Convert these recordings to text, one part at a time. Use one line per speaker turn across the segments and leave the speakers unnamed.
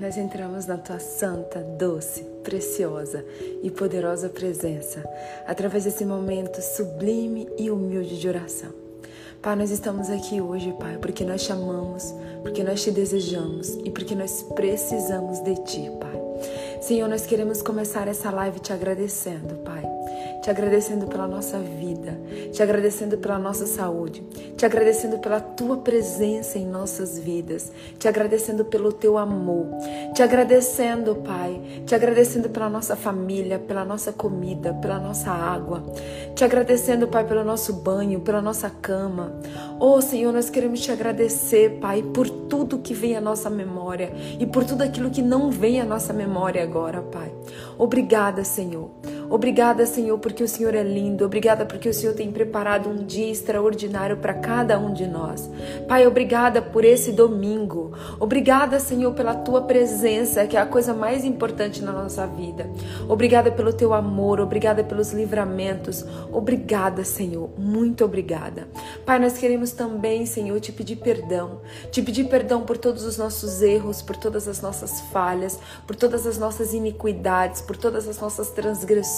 nós entramos na tua santa, doce, preciosa e poderosa presença através desse momento sublime e humilde de oração. Pai, nós estamos aqui hoje, Pai, porque nós chamamos, porque nós te desejamos e porque nós precisamos de ti, Pai. Senhor, nós queremos começar essa live te agradecendo, Pai te agradecendo pela nossa vida, te agradecendo pela nossa saúde, te agradecendo pela tua presença em nossas vidas, te agradecendo pelo teu amor, te agradecendo, Pai, te agradecendo pela nossa família, pela nossa comida, pela nossa água, te agradecendo, Pai, pelo nosso banho, pela nossa cama. Oh, Senhor, nós queremos te agradecer, Pai, por tudo que vem à nossa memória e por tudo aquilo que não vem à nossa memória agora, Pai. Obrigada, Senhor. Obrigada, Senhor, porque o Senhor é lindo. Obrigada porque o Senhor tem preparado um dia extraordinário para cada um de nós. Pai, obrigada por esse domingo. Obrigada, Senhor, pela tua presença, que é a coisa mais importante na nossa vida. Obrigada pelo teu amor, obrigada pelos livramentos. Obrigada, Senhor. Muito obrigada. Pai, nós queremos também, Senhor, te pedir perdão. Te pedir perdão por todos os nossos erros, por todas as nossas falhas, por todas as nossas iniquidades, por todas as nossas transgressões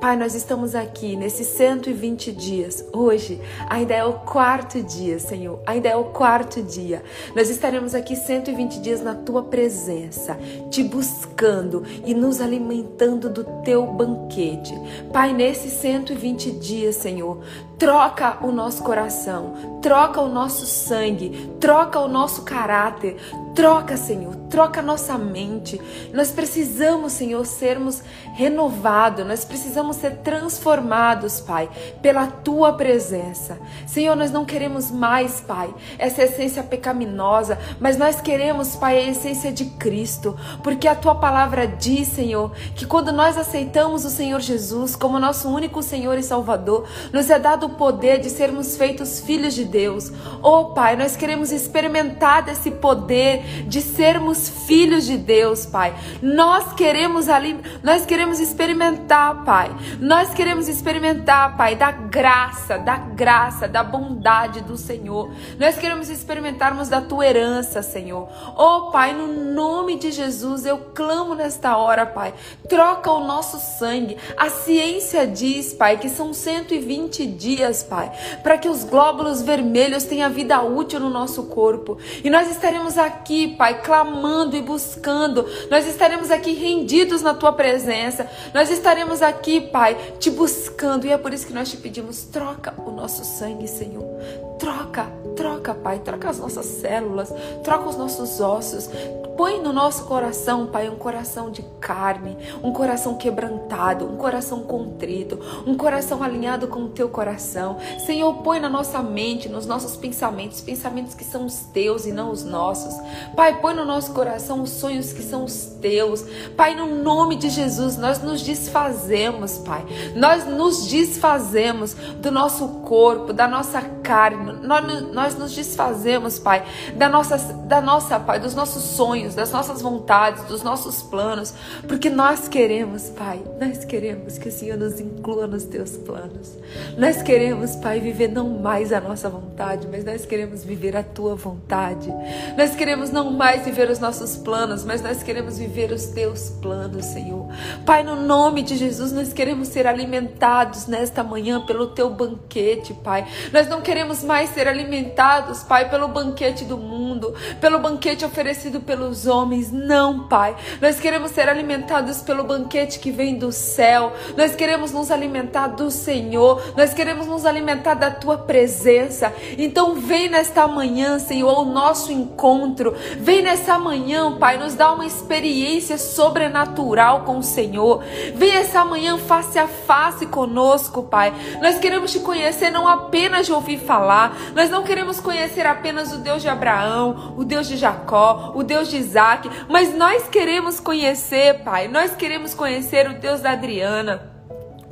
Pai, nós estamos aqui nesses 120 dias. Hoje ainda é o quarto dia, Senhor. Ainda é o quarto dia. Nós estaremos aqui 120 dias na tua presença, te buscando e nos alimentando do teu banquete. Pai, nesses 120 dias, Senhor, troca o nosso coração, troca o nosso sangue, troca o nosso caráter, troca, Senhor, troca nossa mente. Nós precisamos, Senhor, sermos renovados, nós precisamos ser transformados, Pai, pela tua presença. Senhor, nós não queremos mais, Pai, essa essência pecaminosa, mas nós queremos, Pai, a essência de Cristo, porque a tua palavra diz, Senhor, que quando nós aceitamos o Senhor Jesus como nosso único Senhor e Salvador, nos é dado o poder de sermos feitos filhos de Deus. Oh, Pai, nós queremos experimentar desse poder de sermos filhos de Deus, Pai. Nós queremos ali, nós queremos experimentar, Pai. Nós queremos experimentar, Pai, da graça, da graça, da bondade do Senhor. Nós queremos experimentarmos da tua herança, Senhor. Oh, Pai, no nome de Jesus, eu clamo nesta hora, Pai. Troca o nosso sangue. A ciência diz, Pai, que são 120 dias, Pai, para que os glóbulos vermelhos tenham vida útil no nosso corpo. E nós estaremos aqui, Pai, clamando e buscando. Nós estaremos aqui rendidos na tua presença. Nós estaremos aqui, Pai, te buscando. E é por isso que nós te pedimos: troca o nosso sangue, Senhor. Troca, troca, Pai, troca as nossas células, troca os nossos ossos, Põe no nosso coração, Pai, um coração de carne, um coração quebrantado, um coração contrito, um coração alinhado com o teu coração. Senhor, põe na nossa mente, nos nossos pensamentos, pensamentos que são os teus e não os nossos. Pai, põe no nosso coração os sonhos que são os teus. Pai, no nome de Jesus, nós nos desfazemos, Pai. Nós nos desfazemos do nosso corpo, da nossa carne. Nós, nós nos desfazemos, Pai, da nossa, da nossa, Pai, dos nossos sonhos das nossas vontades, dos nossos planos, porque nós queremos, Pai, nós queremos que o Senhor nos inclua nos teus planos. Nós queremos, Pai, viver não mais a nossa vontade, mas nós queremos viver a tua vontade. Nós queremos não mais viver os nossos planos, mas nós queremos viver os teus planos, Senhor. Pai, no nome de Jesus, nós queremos ser alimentados nesta manhã pelo teu banquete, Pai. Nós não queremos mais ser alimentados, Pai, pelo banquete do mundo, pelo banquete oferecido pelos homens, não, Pai. Nós queremos ser alimentados pelo banquete que vem do céu. Nós queremos nos alimentar do Senhor. Nós queremos nos alimentar da tua presença. Então, vem nesta manhã, Senhor, o nosso encontro. Vem nessa manhã, Pai, nos dá uma experiência sobrenatural com o Senhor. Vem essa manhã face a face conosco, Pai. Nós queremos te conhecer não apenas de ouvir falar. Nós não queremos conhecer apenas o Deus de Abraão, o Deus de Jacó, o Deus de Isaac, mas nós queremos conhecer, Pai, nós queremos conhecer o Deus da Adriana.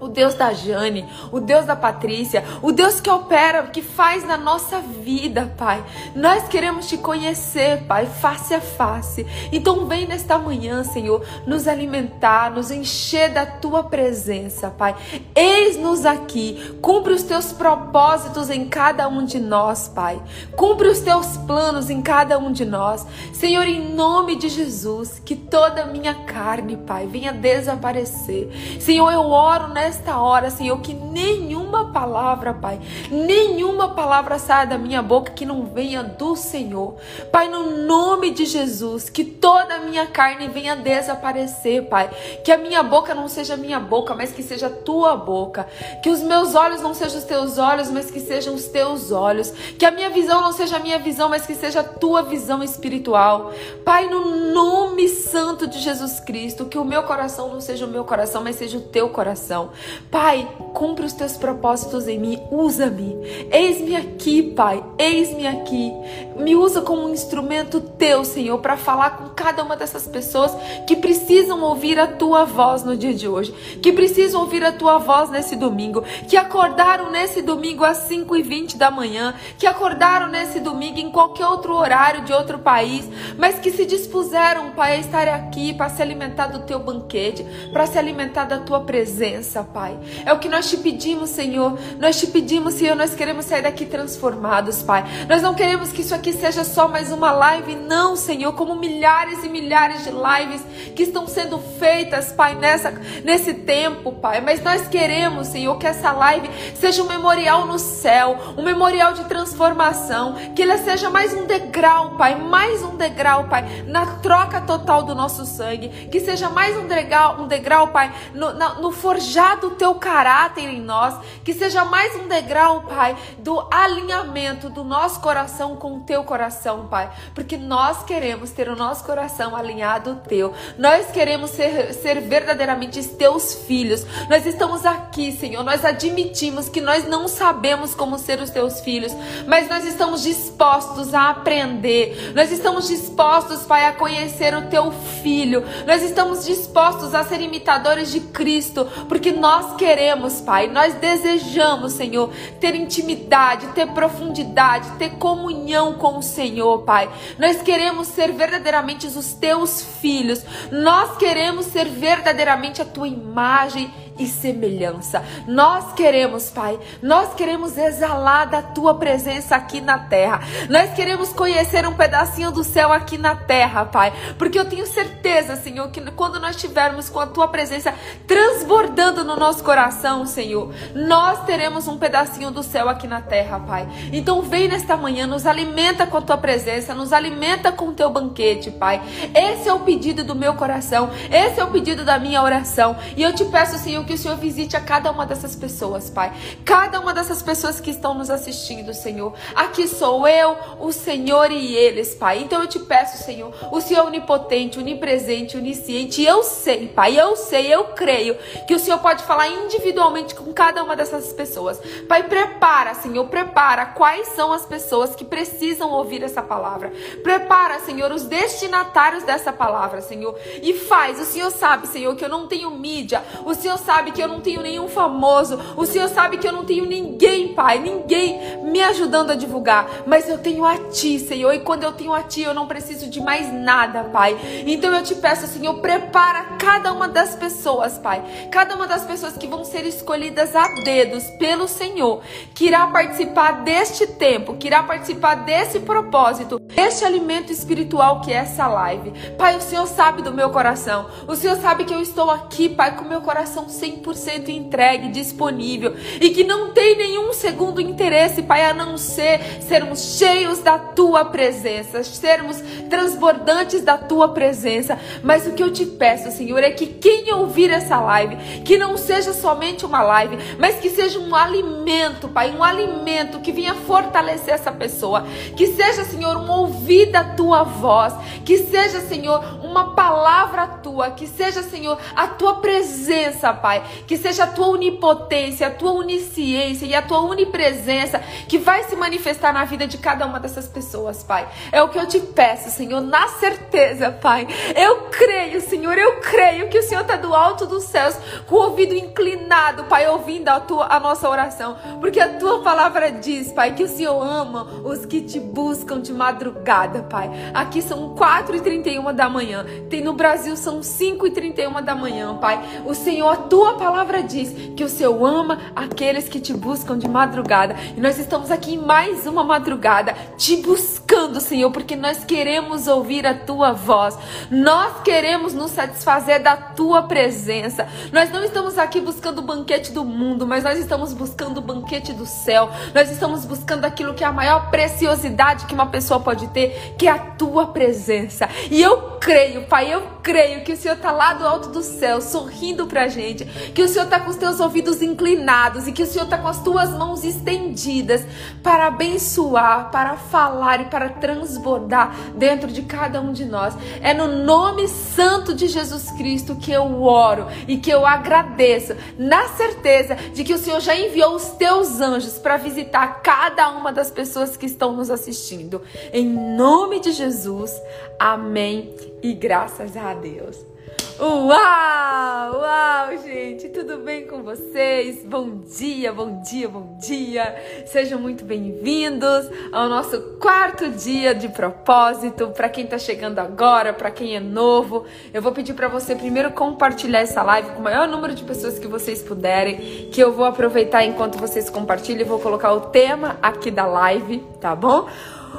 O Deus da Jane, o Deus da Patrícia, o Deus que opera, que faz na nossa vida, Pai. Nós queremos te conhecer, Pai, face a face. Então vem nesta manhã, Senhor, nos alimentar, nos encher da tua presença, Pai. Eis-nos aqui, cumpre os teus propósitos em cada um de nós, Pai. Cumpre os teus planos em cada um de nós. Senhor, em nome de Jesus, que toda a minha carne, Pai, venha desaparecer. Senhor, eu oro nesta nesta hora, Senhor, que nenhuma palavra, Pai, nenhuma palavra saia da minha boca que não venha do Senhor. Pai, no nome de Jesus, que toda a minha carne venha desaparecer, Pai. Que a minha boca não seja minha boca, mas que seja tua boca. Que os meus olhos não sejam os teus olhos, mas que sejam os teus olhos. Que a minha visão não seja a minha visão, mas que seja a tua visão espiritual. Pai, no nome santo de Jesus Cristo, que o meu coração não seja o meu coração, mas seja o teu coração. Pai, cumpre os teus propósitos em mim, usa-me. Eis-me aqui, Pai, eis-me aqui. Me usa como um instrumento teu, Senhor, para falar com cada uma dessas pessoas que precisam ouvir a tua voz no dia de hoje, que precisam ouvir a tua voz nesse domingo, que acordaram nesse domingo às 5 e 20 da manhã, que acordaram nesse domingo em qualquer outro horário de outro país, mas que se dispuseram, Pai, a estar aqui para se alimentar do teu banquete, para se alimentar da tua presença, Pai. É o que nós te pedimos, Senhor. Nós te pedimos, Senhor, nós queremos sair daqui transformados, Pai. Nós não queremos que isso aqui seja só mais uma live, não, Senhor, como milhares e milhares de lives que estão sendo feitas, Pai, nessa, nesse tempo, Pai. Mas nós queremos, Senhor, que essa live seja um memorial no céu, um memorial de transformação, que ela seja mais um degrau, Pai, mais um degrau, Pai, na troca total do nosso sangue, que seja mais um degrau, um degrau, Pai, no, no forjado do teu caráter em nós, que seja mais um degrau, Pai, do alinhamento do nosso coração com o teu coração, Pai, porque nós queremos ter o nosso coração alinhado ao teu, nós queremos ser, ser verdadeiramente teus filhos, nós estamos aqui, Senhor, nós admitimos que nós não sabemos como ser os teus filhos, mas nós estamos dispostos a aprender, nós estamos dispostos, Pai, a conhecer o teu filho, nós estamos dispostos a ser imitadores de Cristo, porque nós queremos, Pai, nós desejamos, Senhor, ter intimidade, ter profundidade, ter comunhão com o Senhor, Pai. Nós queremos ser verdadeiramente os teus filhos. Nós queremos ser verdadeiramente a tua imagem e semelhança. Nós queremos, Pai, nós queremos exalar da tua presença aqui na terra. Nós queremos conhecer um pedacinho do céu aqui na terra, Pai, porque eu tenho certeza, Senhor, que quando nós estivermos com a tua presença transbordando no nosso coração, Senhor, nós teremos um pedacinho do céu aqui na terra, Pai. Então vem nesta manhã, nos alimenta com a tua presença, nos alimenta com o teu banquete, Pai. Esse é o pedido do meu coração, esse é o pedido da minha oração. E eu te peço, Senhor, Que o Senhor visite a cada uma dessas pessoas, Pai. Cada uma dessas pessoas que estão nos assistindo, Senhor. Aqui sou eu, o Senhor e eles, Pai. Então eu te peço, Senhor, o Senhor é onipotente, onipresente, onisciente. Eu sei, Pai, eu sei, eu creio que o Senhor pode falar individualmente com cada uma dessas pessoas. Pai, prepara, Senhor, prepara quais são as pessoas que precisam ouvir essa palavra. Prepara, Senhor, os destinatários dessa palavra, Senhor. E faz, o Senhor sabe, Senhor, que eu não tenho mídia. O Senhor sabe sabe que eu não tenho nenhum famoso. O Senhor sabe que eu não tenho ninguém, Pai, ninguém me ajudando a divulgar. Mas eu tenho a Ti, Senhor. E quando eu tenho a Ti, eu não preciso de mais nada, Pai. Então eu te peço, Senhor, prepara cada uma das pessoas, Pai. Cada uma das pessoas que vão ser escolhidas a dedos pelo Senhor, que irá participar deste tempo, que irá participar desse propósito, deste alimento espiritual que é essa live. Pai, o Senhor sabe do meu coração. O Senhor sabe que eu estou aqui, Pai, com meu coração 100% entregue, disponível e que não tem nenhum segundo interesse, Pai, a não ser sermos cheios da tua presença, sermos transbordantes da tua presença. Mas o que eu te peço, Senhor, é que quem ouvir essa live, que não seja somente uma live, mas que seja um alimento, Pai, um alimento que venha fortalecer essa pessoa, que seja, Senhor, um ouvir da tua voz, que seja, Senhor, um uma palavra tua, que seja, Senhor, a tua presença, Pai, que seja a tua onipotência, a tua onisciência e a tua onipresença que vai se manifestar na vida de cada uma dessas pessoas, Pai. É o que eu te peço, Senhor, na certeza, Pai. Eu creio, Senhor, eu creio que o Senhor está do alto dos céus, com o ouvido inclinado, Pai, ouvindo a, tua, a nossa oração, porque a tua palavra diz, Pai, que o Senhor ama os que te buscam de madrugada, Pai. Aqui são 4 e 31 da manhã, tem no Brasil são 5 e 31 da manhã, Pai. O Senhor, a tua palavra diz que o Senhor ama aqueles que te buscam de madrugada, e nós estamos aqui em mais uma madrugada, te buscando, Senhor, porque nós queremos ouvir a tua voz, nós queremos nos satisfazer da tua presença. Nós não estamos aqui buscando o banquete do mundo, mas nós estamos buscando o banquete do céu. Nós estamos buscando aquilo que é a maior preciosidade que uma pessoa pode ter, que é a tua presença. E eu creio, Pai, eu creio que o Senhor está lá do alto do céu, sorrindo pra gente, que o Senhor está com os teus ouvidos inclinados e que o Senhor está com as tuas mãos estendidas para abençoar, para falar e para transbordar dentro de cada um de nós. É no nome santo de Jesus Cristo que eu oro e que eu agradeço, na certeza de que o Senhor já enviou os teus anjos para visitar cada uma das pessoas que estão nos assistindo. Em nome de Jesus, amém e graças a Deus. Uau! Uau, gente! Tudo bem com vocês? Bom dia, bom dia, bom dia! Sejam muito bem-vindos ao nosso quarto dia de propósito. Para quem está chegando agora, para quem é novo, eu vou pedir para você primeiro compartilhar essa live com o maior número de pessoas que vocês puderem, que eu vou aproveitar enquanto vocês compartilham e vou colocar o tema aqui da live, tá bom?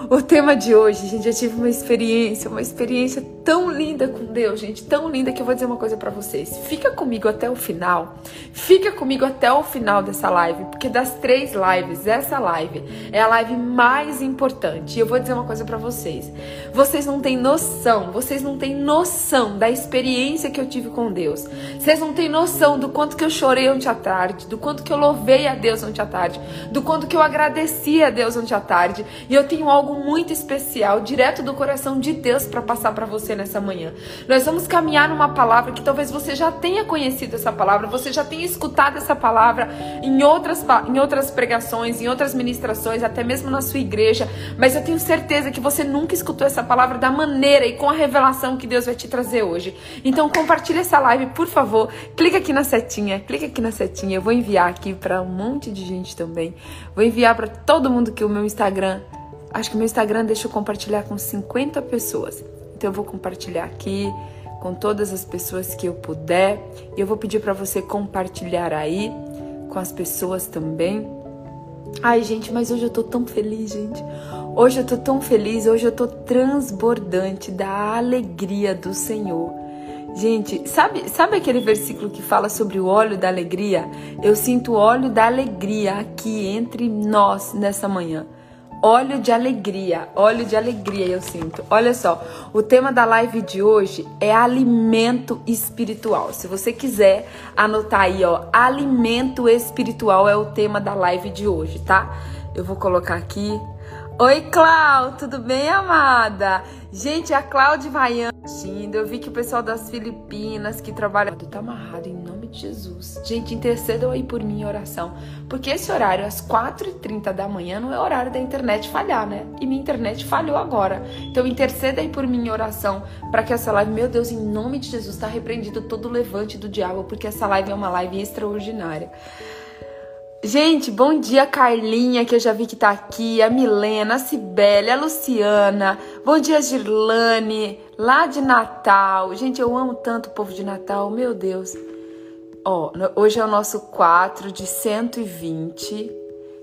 O tema de hoje, gente, eu tive uma experiência, uma experiência tão linda com Deus, gente, tão linda que eu vou dizer uma coisa para vocês. Fica comigo até o final. Fica comigo até o final dessa live, porque das três lives, essa live é a live mais importante. E eu vou dizer uma coisa para vocês. Vocês não têm noção, vocês não têm noção da experiência que eu tive com Deus. Vocês não têm noção do quanto que eu chorei ontem à tarde, do quanto que eu louvei a Deus ontem à tarde, do quanto que eu agradeci a Deus ontem à tarde. E eu tenho algo muito especial, direto do coração de Deus para passar para você nessa manhã. Nós vamos caminhar numa palavra que talvez você já tenha conhecido essa palavra, você já tenha escutado essa palavra em outras, em outras pregações, em outras ministrações, até mesmo na sua igreja, mas eu tenho certeza que você nunca escutou essa palavra da maneira e com a revelação que Deus vai te trazer hoje. Então compartilhe essa live, por favor. Clica aqui na setinha, clica aqui na setinha. Eu vou enviar aqui para um monte de gente também. Vou enviar para todo mundo que o meu Instagram Acho que meu Instagram deixa eu compartilhar com 50 pessoas. Então eu vou compartilhar aqui com todas as pessoas que eu puder. E eu vou pedir para você compartilhar aí com as pessoas também. Ai, gente, mas hoje eu tô tão feliz, gente. Hoje eu tô tão feliz, hoje eu tô transbordante da alegria do Senhor. Gente, sabe, sabe aquele versículo que fala sobre o óleo da alegria? Eu sinto o óleo da alegria aqui entre nós nessa manhã óleo de alegria, óleo de alegria eu sinto. Olha só, o tema da live de hoje é alimento espiritual. Se você quiser anotar aí, ó, alimento espiritual é o tema da live de hoje, tá? Eu vou colocar aqui. Oi, Clau, tudo bem, amada? Gente, a Cláudia Vaiana, eu vi que o pessoal das Filipinas que trabalha tá amarrado em nome de Jesus. Gente, intercedam aí por mim em oração. Porque esse horário, às 4h30 da manhã, não é horário da internet falhar, né? E minha internet falhou agora. Então interceda aí por mim em oração para que essa live, meu Deus, em nome de Jesus, está repreendido todo o levante do diabo, porque essa live é uma live extraordinária. Gente, bom dia, Carlinha, que eu já vi que tá aqui, a Milena, a Cibele, a Luciana, bom dia, Girlane, lá de Natal. Gente, eu amo tanto o povo de Natal, meu Deus. Ó, hoje é o nosso 4 de 120,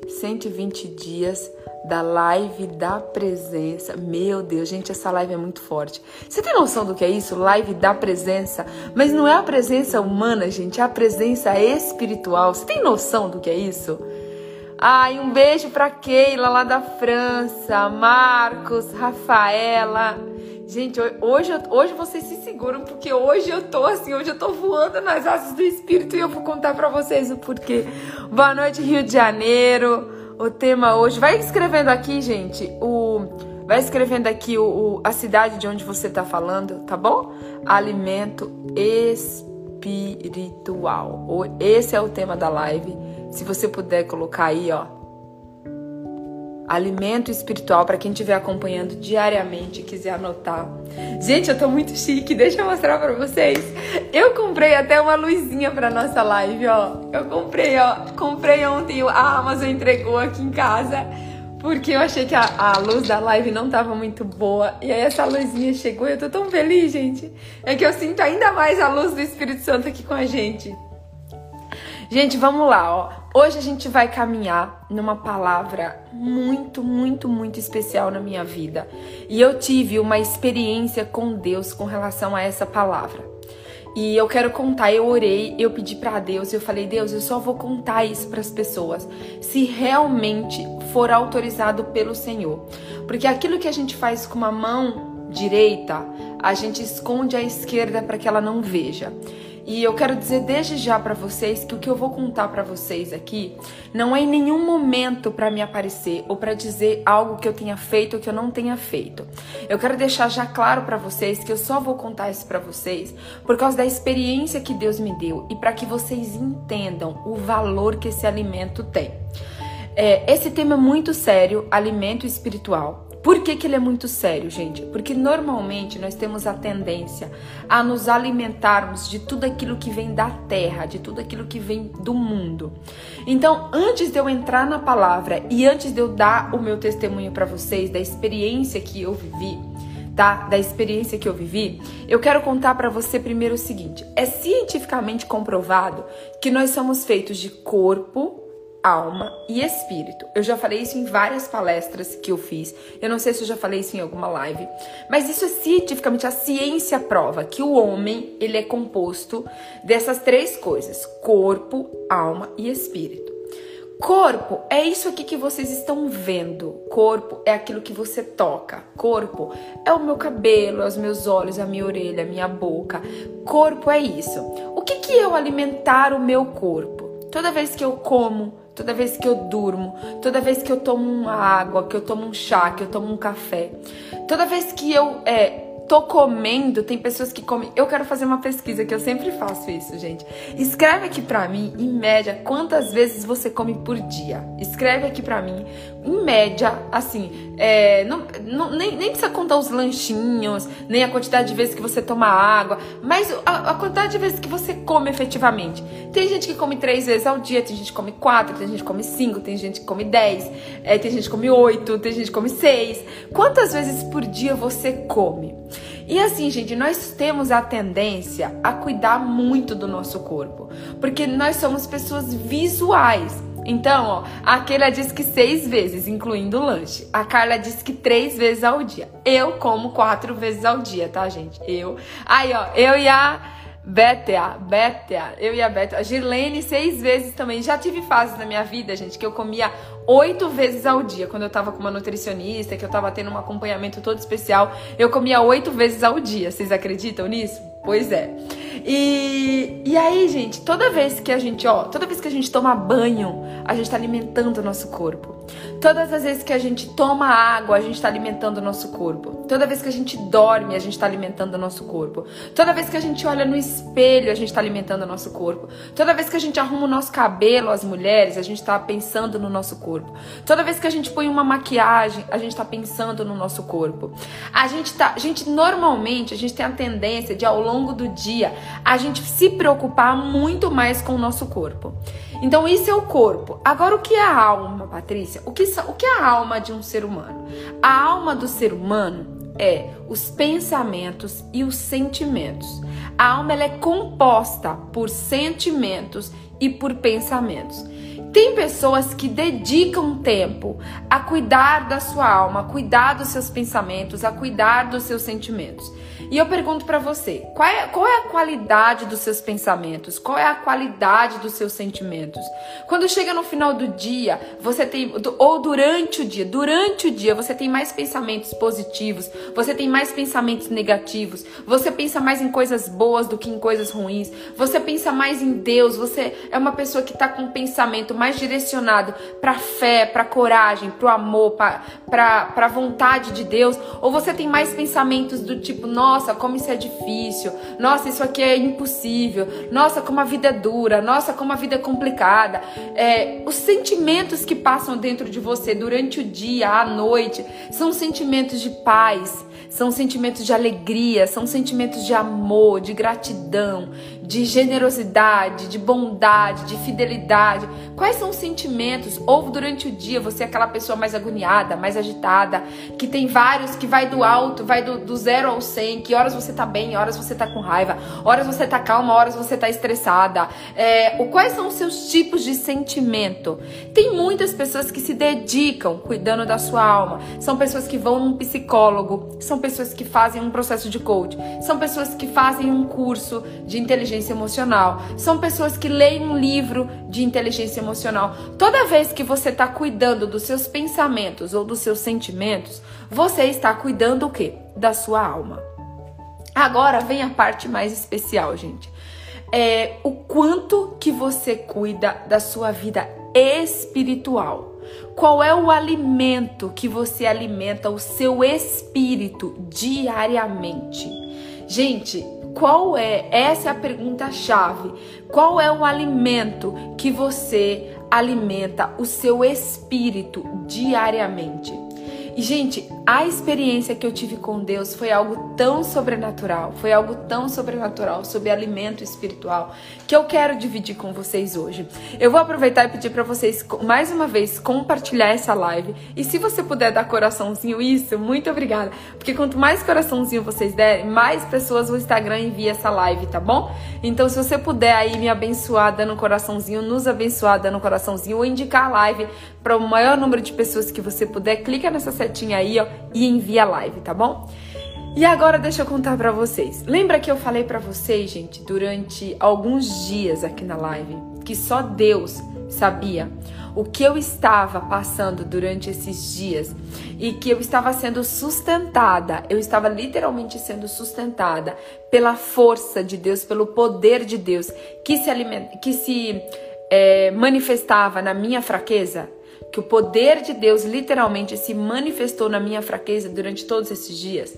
120 dias da live da presença. Meu Deus, gente, essa live é muito forte. Você tem noção do que é isso? Live da presença. Mas não é a presença humana, gente, é a presença espiritual. Você tem noção do que é isso? Ai, um beijo para Keila lá da França, Marcos, Rafaela. Gente, hoje, hoje vocês se seguram, porque hoje eu tô assim, hoje eu tô voando nas asas do Espírito e eu vou contar para vocês o porquê. Boa noite, Rio de Janeiro. O tema hoje, vai escrevendo aqui, gente, o Vai escrevendo aqui o, o a cidade de onde você está falando, tá bom? Alimento espiritual. Esse é o tema da live. Se você puder colocar aí, ó, alimento espiritual para quem estiver acompanhando diariamente e quiser anotar. Gente, eu tô muito chique, deixa eu mostrar para vocês. Eu comprei até uma luzinha para nossa live, ó. Eu comprei, ó, comprei ontem, a Amazon entregou aqui em casa. Porque eu achei que a, a luz da live não tava muito boa. E aí essa luzinha chegou e eu tô tão feliz, gente. É que eu sinto ainda mais a luz do Espírito Santo aqui com a gente. Gente, vamos lá, ó. Hoje a gente vai caminhar numa palavra muito, muito, muito especial na minha vida. E eu tive uma experiência com Deus com relação a essa palavra. E eu quero contar, eu orei, eu pedi para Deus, eu falei: "Deus, eu só vou contar isso para as pessoas se realmente for autorizado pelo Senhor". Porque aquilo que a gente faz com uma mão direita, a gente esconde a esquerda para que ela não veja. E eu quero dizer desde já para vocês que o que eu vou contar para vocês aqui não é em nenhum momento para me aparecer ou para dizer algo que eu tenha feito ou que eu não tenha feito. Eu quero deixar já claro para vocês que eu só vou contar isso para vocês por causa da experiência que Deus me deu e para que vocês entendam o valor que esse alimento tem. É, esse tema é muito sério, alimento espiritual. Por que, que ele é muito sério, gente? Porque normalmente nós temos a tendência a nos alimentarmos de tudo aquilo que vem da terra, de tudo aquilo que vem do mundo. Então, antes de eu entrar na palavra e antes de eu dar o meu testemunho para vocês da experiência que eu vivi, tá? Da experiência que eu vivi, eu quero contar para você primeiro o seguinte: é cientificamente comprovado que nós somos feitos de corpo, alma e espírito. Eu já falei isso em várias palestras que eu fiz. Eu não sei se eu já falei isso em alguma live, mas isso é cientificamente a ciência prova que o homem, ele é composto dessas três coisas: corpo, alma e espírito. Corpo é isso aqui que vocês estão vendo. Corpo é aquilo que você toca. Corpo é o meu cabelo, os meus olhos, a minha orelha, a minha boca. Corpo é isso. O que, que o alimentar o meu corpo? Toda vez que eu como, toda vez que eu durmo, toda vez que eu tomo uma água, que eu tomo um chá, que eu tomo um café, toda vez que eu é, tô comendo, tem pessoas que comem. Eu quero fazer uma pesquisa que eu sempre faço isso, gente. Escreve aqui pra mim, em média, quantas vezes você come por dia. Escreve aqui pra mim, em média, assim, é, não, não, nem, nem precisa contar os lanchinhos, nem a quantidade de vezes que você toma água, mas a, a quantidade de vezes que você come efetivamente. Tem gente que come três vezes ao dia, tem gente que come quatro, tem gente que come cinco, tem gente que come dez, é, tem gente que come oito, tem gente que come seis. Quantas vezes por dia você come? E assim, gente, nós temos a tendência a cuidar muito do nosso corpo, porque nós somos pessoas visuais. Então, ó, a Keila diz que seis vezes, incluindo o lanche. A Carla diz que três vezes ao dia. Eu como quatro vezes ao dia, tá, gente? Eu. Aí, ó, eu e a Bétea, Bétea, eu e a Bétea. A Girlene, seis vezes também. Já tive fases na minha vida, gente, que eu comia oito vezes ao dia. Quando eu tava com uma nutricionista, que eu tava tendo um acompanhamento todo especial, eu comia oito vezes ao dia. Vocês acreditam nisso? Pois é. E, e aí, gente, toda vez que a gente, ó, toda vez que a gente toma banho, a gente tá alimentando o nosso corpo. Todas as vezes que a gente toma água, a gente está alimentando o nosso corpo. Toda vez que a gente dorme, a gente está alimentando o nosso corpo. Toda vez que a gente olha no espelho, a gente está alimentando o nosso corpo. Toda vez que a gente arruma o nosso cabelo, as mulheres, a gente está pensando no nosso corpo. Toda vez que a gente põe uma maquiagem, a gente está pensando no nosso corpo. A gente tá, a gente normalmente, a gente tem a tendência de ao longo do dia, a gente se preocupar muito mais com o nosso corpo. Então, isso é o corpo. Agora, o que é a alma, Patrícia? O que, o que é a alma de um ser humano? A alma do ser humano é os pensamentos e os sentimentos. A alma é composta por sentimentos e por pensamentos. Tem pessoas que dedicam tempo a cuidar da sua alma, a cuidar dos seus pensamentos, a cuidar dos seus sentimentos. E eu pergunto para você, qual é, qual é a qualidade dos seus pensamentos? Qual é a qualidade dos seus sentimentos? Quando chega no final do dia, você tem ou durante o dia, durante o dia você tem mais pensamentos positivos, você tem mais pensamentos negativos, você pensa mais em coisas boas do que em coisas ruins, você pensa mais em Deus, você é uma pessoa que está com um pensamento mais direcionado para fé, para coragem, para o amor, para a vontade de Deus? Ou você tem mais pensamentos do tipo, nossa, como isso é difícil, nossa, isso aqui é impossível, nossa, como a vida é dura, nossa, como a vida é complicada. É, os sentimentos que passam dentro de você durante o dia, à noite, são sentimentos de paz, são sentimentos de alegria, são sentimentos de amor, de gratidão, de generosidade, de bondade, de fidelidade. Quais são os sentimentos? Ou durante o dia você é aquela pessoa mais agoniada, mais agitada, que tem vários, que vai do alto, vai do, do zero ao cem, que horas você tá bem, horas você tá com raiva, horas você tá calma, horas você tá estressada. É, quais são os seus tipos de sentimento? Tem muitas pessoas que se dedicam cuidando da sua alma. São pessoas que vão num psicólogo, são pessoas que fazem um processo de coach, são pessoas que fazem um curso de inteligência emocional, são pessoas que leem um livro de inteligência emocional. Toda vez que você está cuidando dos seus pensamentos ou dos seus sentimentos, você está cuidando o quê? Da sua alma. Agora vem a parte mais especial, gente. É o quanto que você cuida da sua vida espiritual. Qual é o alimento que você alimenta o seu espírito diariamente? Gente, qual é? Essa é a pergunta chave. Qual é o alimento que você alimenta o seu espírito diariamente? E, gente, a experiência que eu tive com Deus foi algo tão sobrenatural, foi algo tão sobrenatural sobre alimento espiritual que eu quero dividir com vocês hoje. Eu vou aproveitar e pedir para vocês mais uma vez compartilhar essa live. E se você puder dar coraçãozinho, isso, muito obrigada. Porque quanto mais coraçãozinho vocês derem, mais pessoas o Instagram envia essa live, tá bom? Então, se você puder aí me abençoar dando coraçãozinho, nos abençoar dando coraçãozinho ou indicar a live para o maior número de pessoas que você puder, clica nessa setinha aí, ó e envia live, tá bom? E agora deixa eu contar para vocês. Lembra que eu falei para vocês, gente, durante alguns dias aqui na live, que só Deus sabia o que eu estava passando durante esses dias e que eu estava sendo sustentada, eu estava literalmente sendo sustentada pela força de Deus, pelo poder de Deus que se, alimenta, que se é, manifestava na minha fraqueza que o poder de Deus literalmente se manifestou na minha fraqueza durante todos esses dias,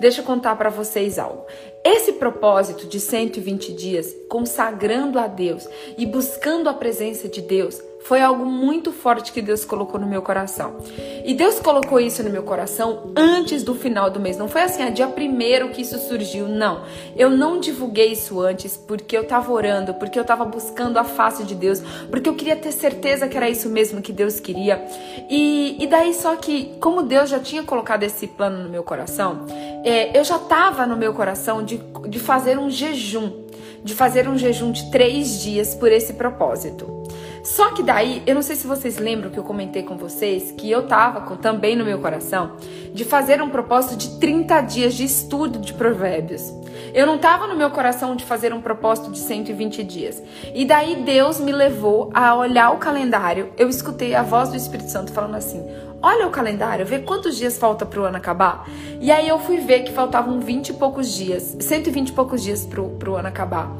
deixa eu contar para vocês algo. Esse propósito de 120 dias, consagrando a Deus e buscando a presença de Deus, foi algo muito forte que Deus colocou no meu coração. E Deus colocou isso no meu coração antes do final do mês. Não foi assim, a dia primeiro que isso surgiu. Não. Eu não divulguei isso antes porque eu estava orando, porque eu estava buscando a face de Deus, porque eu queria ter certeza que era isso mesmo que Deus queria. E, e daí, só que, como Deus já tinha colocado esse plano no meu coração, é, eu já estava no meu coração de, de fazer um jejum. De fazer um jejum de três dias por esse propósito. Só que daí, eu não sei se vocês lembram que eu comentei com vocês que eu tava com, também no meu coração de fazer um propósito de 30 dias de estudo de provérbios. Eu não tava no meu coração de fazer um propósito de 120 dias. E daí Deus me levou a olhar o calendário. Eu escutei a voz do Espírito Santo falando assim: olha o calendário, vê quantos dias falta pro ano acabar. E aí eu fui ver que faltavam 20 e poucos dias, 120 e poucos dias pro, pro ano acabar.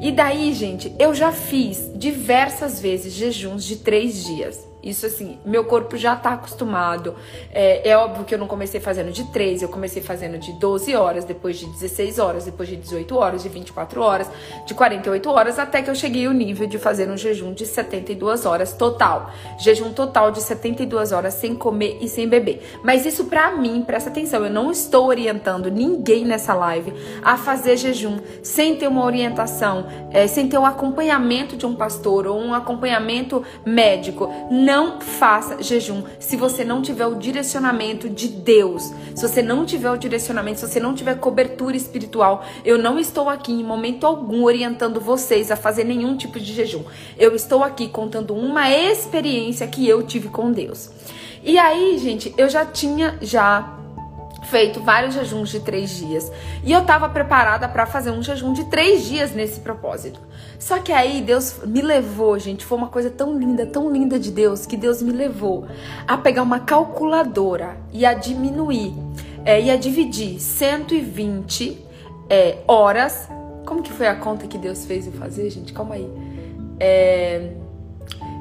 E daí, gente, eu já fiz diversas vezes jejuns de três dias. Isso assim, meu corpo já tá acostumado. É, é, óbvio que eu não comecei fazendo de 3, eu comecei fazendo de 12 horas, depois de 16 horas, depois de 18 horas, de 24 horas, de 48 horas, até que eu cheguei ao nível de fazer um jejum de 72 horas total. Jejum total de 72 horas sem comer e sem beber. Mas isso pra mim, presta atenção, eu não estou orientando ninguém nessa live a fazer jejum sem ter uma orientação, é, sem ter um acompanhamento de um pastor ou um acompanhamento médico. Não não faça jejum se você não tiver o direcionamento de Deus. Se você não tiver o direcionamento, se você não tiver cobertura espiritual, eu não estou aqui em momento algum orientando vocês a fazer nenhum tipo de jejum. Eu estou aqui contando uma experiência que eu tive com Deus. E aí, gente, eu já tinha já feito vários jejuns de três dias. E eu estava preparada para fazer um jejum de três dias nesse propósito. Só que aí Deus me levou, gente, foi uma coisa tão linda, tão linda de Deus, que Deus me levou a pegar uma calculadora e a diminuir, é, e a dividir 120 é, horas. Como que foi a conta que Deus fez eu fazer, gente? Calma aí. É,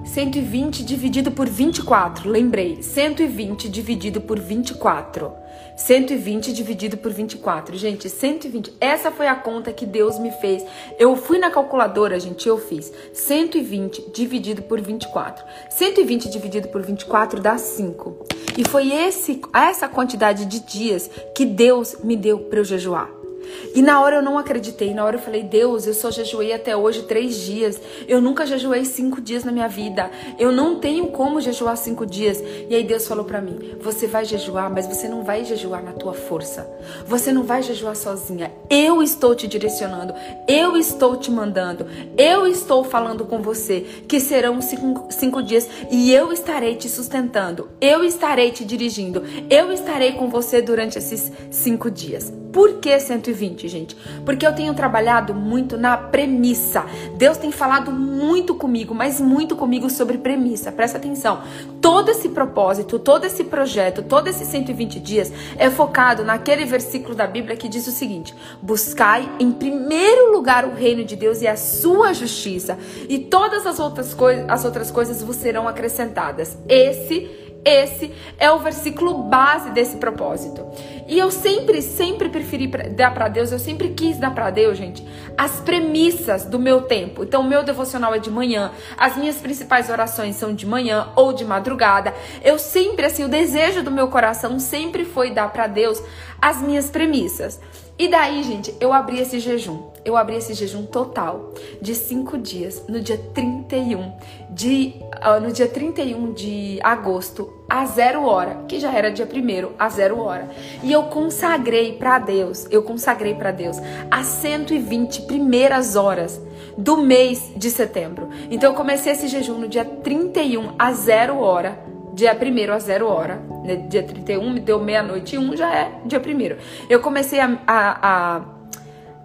120 dividido por 24. Lembrei. 120 dividido por 24. 120 dividido por 24. Gente, 120. Essa foi a conta que Deus me fez. Eu fui na calculadora, gente, eu fiz 120 dividido por 24. 120 dividido por 24 dá 5. E foi esse, essa quantidade de dias que Deus me deu para eu jejuar. E na hora eu não acreditei. Na hora eu falei, Deus, eu só jejuei até hoje três dias. Eu nunca jejuei cinco dias na minha vida. Eu não tenho como jejuar cinco dias. E aí Deus falou para mim: Você vai jejuar, mas você não vai jejuar na tua força. Você não vai jejuar sozinha. Eu estou te direcionando. Eu estou te mandando. Eu estou falando com você que serão cinco, cinco dias e eu estarei te sustentando. Eu estarei te dirigindo. Eu estarei com você durante esses cinco dias. Por que 120, gente? Porque eu tenho trabalhado muito na premissa. Deus tem falado muito comigo, mas muito comigo sobre premissa. Presta atenção. Todo esse propósito, todo esse projeto, todo esses 120 dias é focado naquele versículo da Bíblia que diz o seguinte: Buscai em primeiro lugar o reino de Deus e a sua justiça, e todas as outras, coi as outras coisas vos serão acrescentadas. Esse esse é o versículo base desse propósito. E eu sempre, sempre preferi dar para Deus, eu sempre quis dar para Deus, gente, as premissas do meu tempo. Então, o meu devocional é de manhã, as minhas principais orações são de manhã ou de madrugada. Eu sempre, assim, o desejo do meu coração sempre foi dar para Deus as minhas premissas. E daí, gente, eu abri esse jejum. Eu abri esse jejum total de cinco dias no dia 31 de no dia 31 de agosto a zero hora, que já era dia primeiro a zero hora. E eu consagrei para Deus, eu consagrei para Deus as 120 primeiras horas do mês de setembro. Então eu comecei esse jejum no dia 31 a zero hora dia 1 a zero hora, né? dia 31 me deu meia-noite e um já é dia 1 Eu comecei a, a, a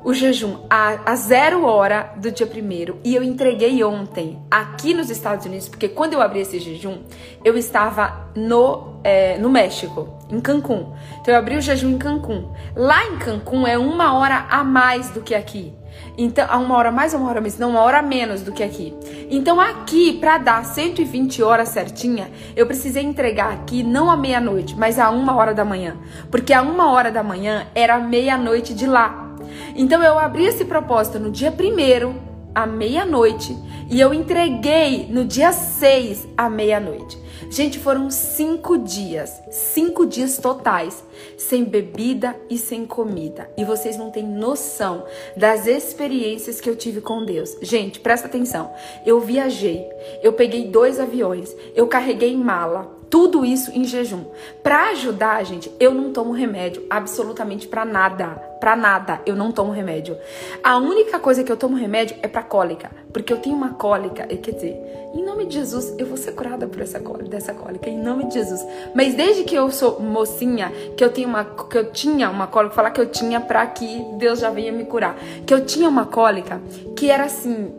o jejum a, a, zero hora do dia 1 e eu entreguei ontem aqui nos Estados Unidos, porque quando eu abri esse jejum, eu estava no, é, no México, em Cancún. Então eu abri o jejum em Cancún. Lá em Cancún é uma hora a mais do que aqui. Então, uma hora mais uma hora menos, não, uma hora menos do que aqui. Então, aqui, para dar 120 horas certinha, eu precisei entregar aqui não à meia-noite, mas a uma hora da manhã. Porque a uma hora da manhã era meia-noite de lá. Então, eu abri esse propósito no dia primeiro, à meia-noite, e eu entreguei no dia 6 à meia-noite. Gente, foram cinco dias, cinco dias totais, sem bebida e sem comida. E vocês não têm noção das experiências que eu tive com Deus. Gente, presta atenção. Eu viajei, eu peguei dois aviões, eu carreguei mala, tudo isso em jejum. Para ajudar, gente, eu não tomo remédio absolutamente para nada, para nada. Eu não tomo remédio. A única coisa que eu tomo remédio é para cólica, porque eu tenho uma cólica, quer dizer, em nome de Jesus, eu vou ser curada por essa cólica, dessa cólica, em nome de Jesus. Mas desde que eu sou mocinha, que eu tenho uma que eu tinha uma cólica, falar que eu tinha para que Deus já venha me curar, que eu tinha uma cólica que era assim,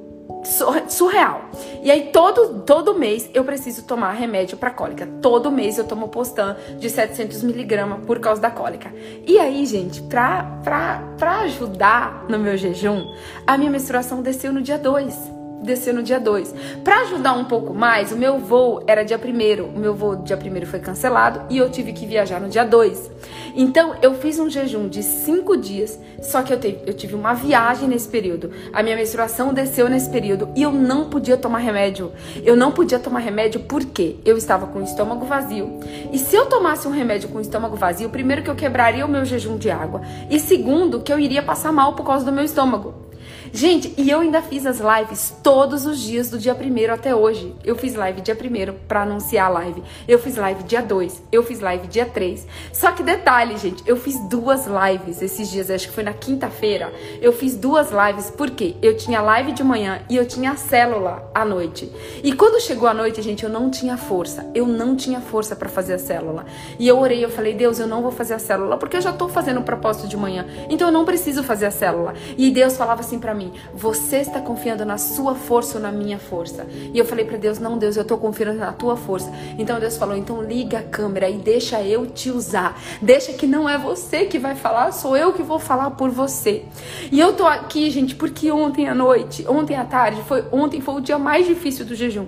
surreal. E aí todo todo mês eu preciso tomar remédio para cólica. Todo mês eu tomo Postan de 700 miligramas por causa da cólica. E aí, gente, pra, pra, pra ajudar no meu jejum, a minha menstruação desceu no dia 2 descer no dia 2. Para ajudar um pouco mais, o meu voo era dia 1 o meu voo dia 1 foi cancelado e eu tive que viajar no dia 2. Então eu fiz um jejum de 5 dias, só que eu, eu tive uma viagem nesse período. A minha menstruação desceu nesse período e eu não podia tomar remédio. Eu não podia tomar remédio porque eu estava com o estômago vazio. E se eu tomasse um remédio com o estômago vazio, primeiro que eu quebraria o meu jejum de água e segundo que eu iria passar mal por causa do meu estômago. Gente, e eu ainda fiz as lives todos os dias do dia 1 até hoje. Eu fiz live dia 1 para anunciar a live. Eu fiz live dia 2. Eu fiz live dia 3. Só que detalhe, gente, eu fiz duas lives esses dias, acho que foi na quinta-feira. Eu fiz duas lives porque eu tinha live de manhã e eu tinha célula à noite. E quando chegou a noite, gente, eu não tinha força. Eu não tinha força para fazer a célula. E eu orei, eu falei: "Deus, eu não vou fazer a célula porque eu já tô fazendo o propósito de manhã. Então eu não preciso fazer a célula". E Deus falava assim para mim: Você está confiando na sua força ou na minha força? E eu falei para Deus: Não, Deus, eu estou confiando na tua força. Então Deus falou: Então liga a câmera e deixa eu te usar. Deixa que não é você que vai falar, sou eu que vou falar por você. E eu tô aqui, gente, porque ontem à noite, ontem à tarde, foi ontem foi o dia mais difícil do jejum.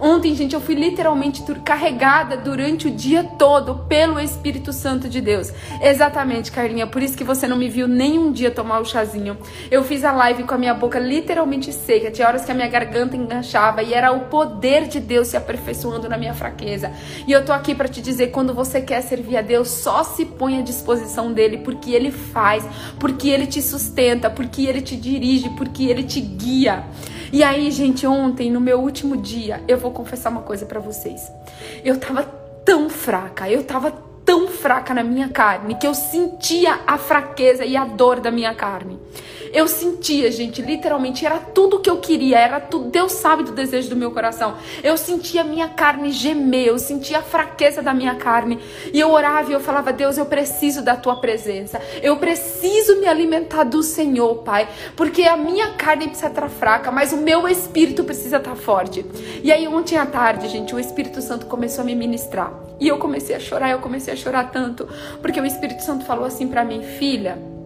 Ontem, gente, eu fui literalmente carregada durante o dia todo pelo Espírito Santo de Deus. Exatamente, Carlinha, por isso que você não me viu nem um dia tomar o chazinho. Eu fiz a live com a minha boca literalmente seca, tinha horas que a minha garganta enganchava e era o poder de Deus se aperfeiçoando na minha fraqueza. E eu tô aqui para te dizer, quando você quer servir a Deus, só se põe à disposição dele, porque ele faz, porque ele te sustenta, porque ele te dirige, porque ele te guia. E aí, gente, ontem, no meu último dia, eu vou confessar uma coisa para vocês. Eu tava tão fraca, eu tava tão fraca na minha carne que eu sentia a fraqueza e a dor da minha carne. Eu sentia, gente, literalmente era tudo o que eu queria, era tudo. Deus sabe do desejo do meu coração. Eu sentia a minha carne gemer, eu sentia a fraqueza da minha carne. E eu orava e eu falava: Deus, eu preciso da tua presença. Eu preciso me alimentar do Senhor, Pai. Porque a minha carne precisa estar fraca, mas o meu espírito precisa estar forte. E aí, ontem à tarde, gente, o Espírito Santo começou a me ministrar. E eu comecei a chorar, eu comecei a chorar tanto. Porque o Espírito Santo falou assim para mim: Filha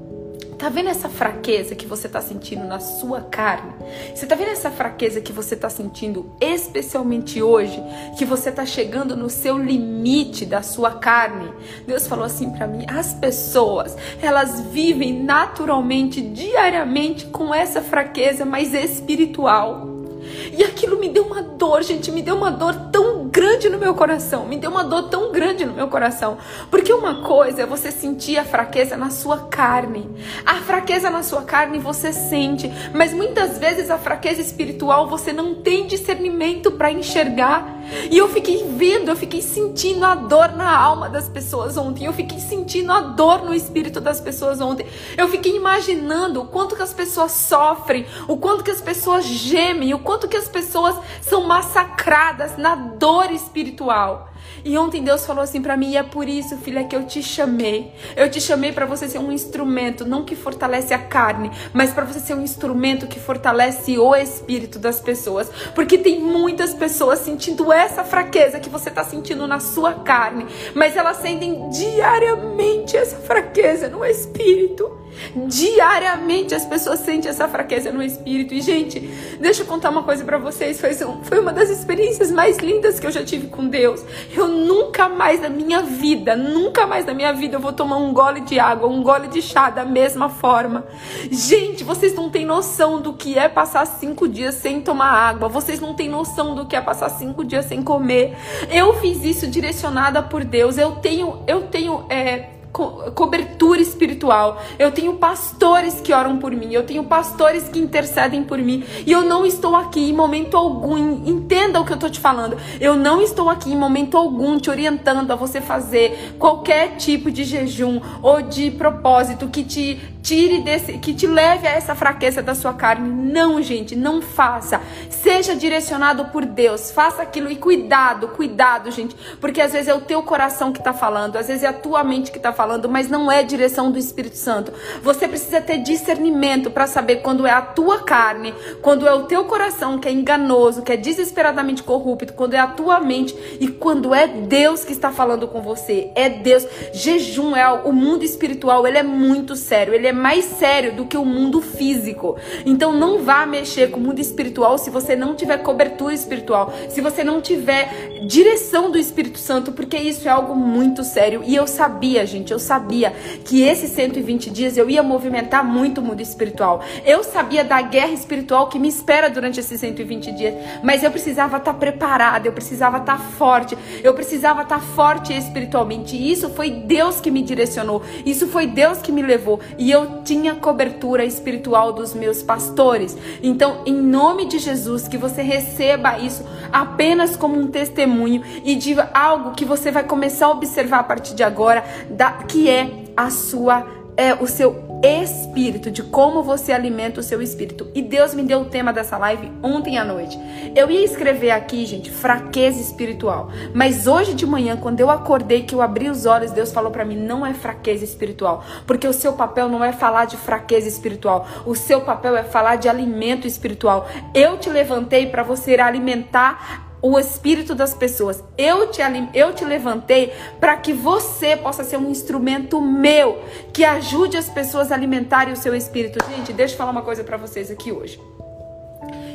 Tá vendo essa fraqueza que você tá sentindo na sua carne? Você tá vendo essa fraqueza que você tá sentindo especialmente hoje, que você tá chegando no seu limite da sua carne? Deus falou assim para mim: as pessoas, elas vivem naturalmente, diariamente com essa fraqueza mais espiritual. E aquilo me deu uma dor, gente, me deu uma dor tão grande no meu coração, me deu uma dor tão grande no meu coração. Porque uma coisa é você sentir a fraqueza na sua carne. A fraqueza na sua carne você sente, mas muitas vezes a fraqueza espiritual você não tem discernimento para enxergar. E eu fiquei vendo, eu fiquei sentindo a dor na alma das pessoas ontem. Eu fiquei sentindo a dor no espírito das pessoas ontem. Eu fiquei imaginando o quanto que as pessoas sofrem, o quanto que as pessoas gemem, o quanto que as pessoas são massacradas na dor espiritual. E ontem Deus falou assim para mim, e é por isso, filha, que eu te chamei. Eu te chamei para você ser um instrumento, não que fortalece a carne, mas para você ser um instrumento que fortalece o espírito das pessoas. Porque tem muitas pessoas sentindo essa fraqueza que você tá sentindo na sua carne, mas elas sentem diariamente essa fraqueza no espírito. Diariamente as pessoas sentem essa fraqueza no espírito. E, gente, deixa eu contar uma coisa para vocês. Foi, foi uma das experiências mais lindas que eu já tive com Deus. Eu nunca mais na minha vida, nunca mais na minha vida eu vou tomar um gole de água, um gole de chá da mesma forma. Gente, vocês não têm noção do que é passar cinco dias sem tomar água. Vocês não têm noção do que é passar cinco dias sem comer. Eu fiz isso direcionada por Deus. Eu tenho, eu tenho. É, co cobertura espiritual. Eu tenho pastores que oram por mim. Eu tenho pastores que intercedem por mim. E eu não estou aqui em momento algum. Entenda o que eu estou te falando. Eu não estou aqui em momento algum te orientando a você fazer qualquer tipo de jejum ou de propósito que te tire desse, que te leve a essa fraqueza da sua carne. Não, gente, não faça. Seja direcionado por Deus. Faça aquilo e cuidado, cuidado, gente, porque às vezes é o teu coração que está falando, às vezes é a tua mente que está falando, mas não é direção do Espírito Santo. Você precisa ter discernimento para saber quando é a tua carne, quando é o teu coração que é enganoso, que é desesperadamente corrupto, quando é a tua mente e quando é Deus que está falando com você. É Deus. Jejum é o mundo espiritual, ele é muito sério, ele é mais sério do que o mundo físico. Então não vá mexer com o mundo espiritual se você não tiver cobertura espiritual, se você não tiver direção do Espírito Santo, porque isso é algo muito sério. E eu sabia, gente, eu sabia que esses 120 dias eu ia movimentar muito o mundo espiritual. Eu sabia da guerra espiritual que me espera durante esses 120 dias, mas eu precisava estar preparada, eu precisava estar forte, eu precisava estar forte espiritualmente. E isso foi Deus que me direcionou, isso foi Deus que me levou. E eu tinha cobertura espiritual dos meus pastores. Então, em nome de Jesus, que você receba isso apenas como um testemunho e de algo que você vai começar a observar a partir de agora, da, que é a sua é o seu espírito, de como você alimenta o seu espírito. E Deus me deu o tema dessa live ontem à noite. Eu ia escrever aqui, gente, fraqueza espiritual. Mas hoje de manhã, quando eu acordei, que eu abri os olhos, Deus falou para mim: não é fraqueza espiritual. Porque o seu papel não é falar de fraqueza espiritual. O seu papel é falar de alimento espiritual. Eu te levantei para você alimentar o espírito das pessoas. Eu te, eu te levantei para que você possa ser um instrumento meu que ajude as pessoas a alimentarem o seu espírito. Gente, deixa eu falar uma coisa para vocês aqui hoje.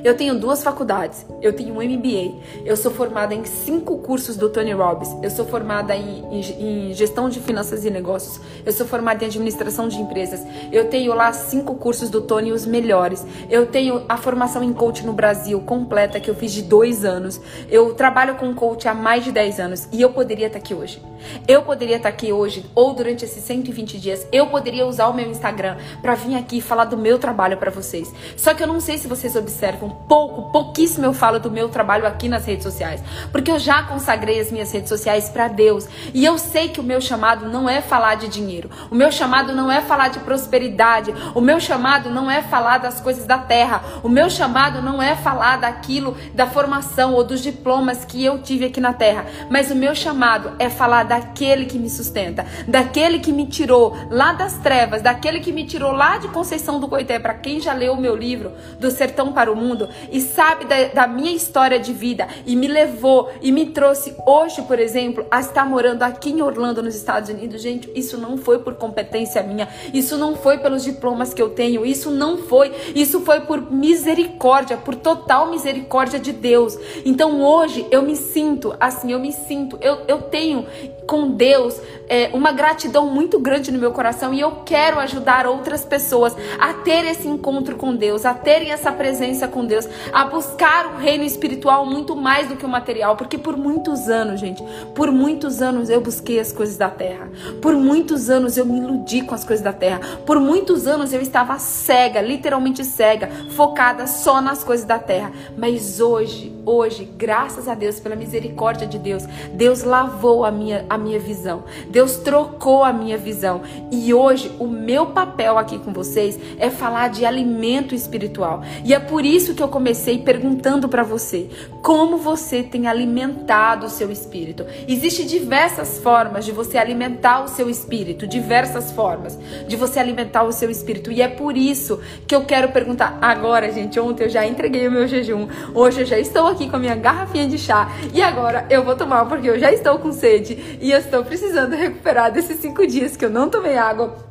Eu tenho duas faculdades. Eu tenho um MBA. Eu sou formada em cinco cursos do Tony Robbins. Eu sou formada em, em, em, gestão de finanças e negócios. Eu sou formada em administração de empresas. Eu tenho lá cinco cursos do Tony, os melhores. Eu tenho a formação em coach no Brasil completa, que eu fiz de dois anos. Eu trabalho com coach há mais de dez anos. E eu poderia estar aqui hoje. Eu poderia estar aqui hoje, ou durante esses 120 dias. Eu poderia usar o meu Instagram para vir aqui falar do meu trabalho para vocês. Só que eu não sei se vocês observam pouco, pouquíssimo eu falo do meu trabalho aqui nas redes sociais, porque eu já consagrei as minhas redes sociais para Deus. E eu sei que o meu chamado não é falar de dinheiro, o meu chamado não é falar de prosperidade, o meu chamado não é falar das coisas da terra, o meu chamado não é falar daquilo da formação ou dos diplomas que eu tive aqui na terra, mas o meu chamado é falar daquele que me sustenta, daquele que me tirou lá das trevas, daquele que me tirou lá de Conceição do Coité, para quem já leu o meu livro do Sertão para o Mundo e sabe da, da, minha história de vida e me levou e me trouxe hoje, por exemplo, a estar morando aqui em Orlando, nos Estados Unidos, gente, isso não foi por competência minha, isso não foi pelos diplomas que eu tenho, isso não foi, isso foi por misericórdia, por total misericórdia de Deus. Então hoje eu me sinto assim, eu me sinto, eu, eu tenho com Deus é, uma gratidão muito grande no meu coração e eu quero ajudar outras pessoas a ter esse encontro com Deus, a terem essa presença com Deus, a buscar o reino espiritual muito mais do que o material, porque por muitos anos, gente, por muitos anos eu busquei as coisas da terra, por muitos anos eu me iludi com as coisas da terra, por muitos anos eu estava cega, literalmente cega, focada só nas coisas da terra, mas hoje, hoje, graças a Deus, pela misericórdia de Deus, Deus lavou a minha, a minha visão, Deus trocou a minha visão. E hoje o meu papel aqui com vocês é falar de alimento espiritual. E é por isso isso que eu comecei perguntando para você: como você tem alimentado o seu espírito? Existem diversas formas de você alimentar o seu espírito, diversas formas de você alimentar o seu espírito. E é por isso que eu quero perguntar agora, gente. Ontem eu já entreguei o meu jejum, hoje eu já estou aqui com a minha garrafinha de chá e agora eu vou tomar porque eu já estou com sede e eu estou precisando recuperar desses cinco dias que eu não tomei água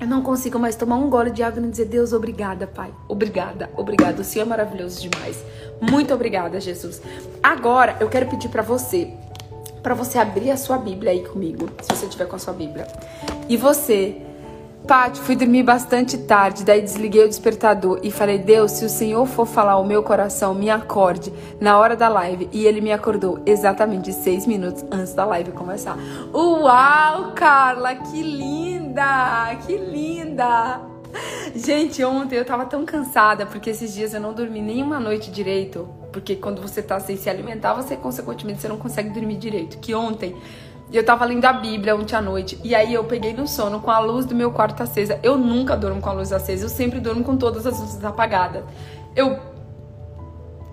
Eu não consigo mais tomar um gole de água e dizer, Deus, obrigada, Pai. Obrigada, obrigada. O Senhor é maravilhoso demais. Muito obrigada, Jesus. Agora, eu quero pedir para você, para você abrir a sua Bíblia aí comigo, se você tiver com a sua Bíblia. E você Paty, fui dormir bastante tarde, daí desliguei o despertador e falei: Deus, se o Senhor for falar o meu coração, me acorde na hora da live. E ele me acordou exatamente seis minutos antes da live começar. Uau, Carla, que linda! Que linda! Gente, ontem eu tava tão cansada porque esses dias eu não dormi nenhuma noite direito. Porque quando você tá sem se alimentar, você consequentemente você não consegue dormir direito. Que ontem e eu tava lendo a Bíblia ontem à noite. E aí eu peguei no sono com a luz do meu quarto acesa. Eu nunca durmo com a luz acesa. Eu sempre durmo com todas as luzes apagadas. Eu.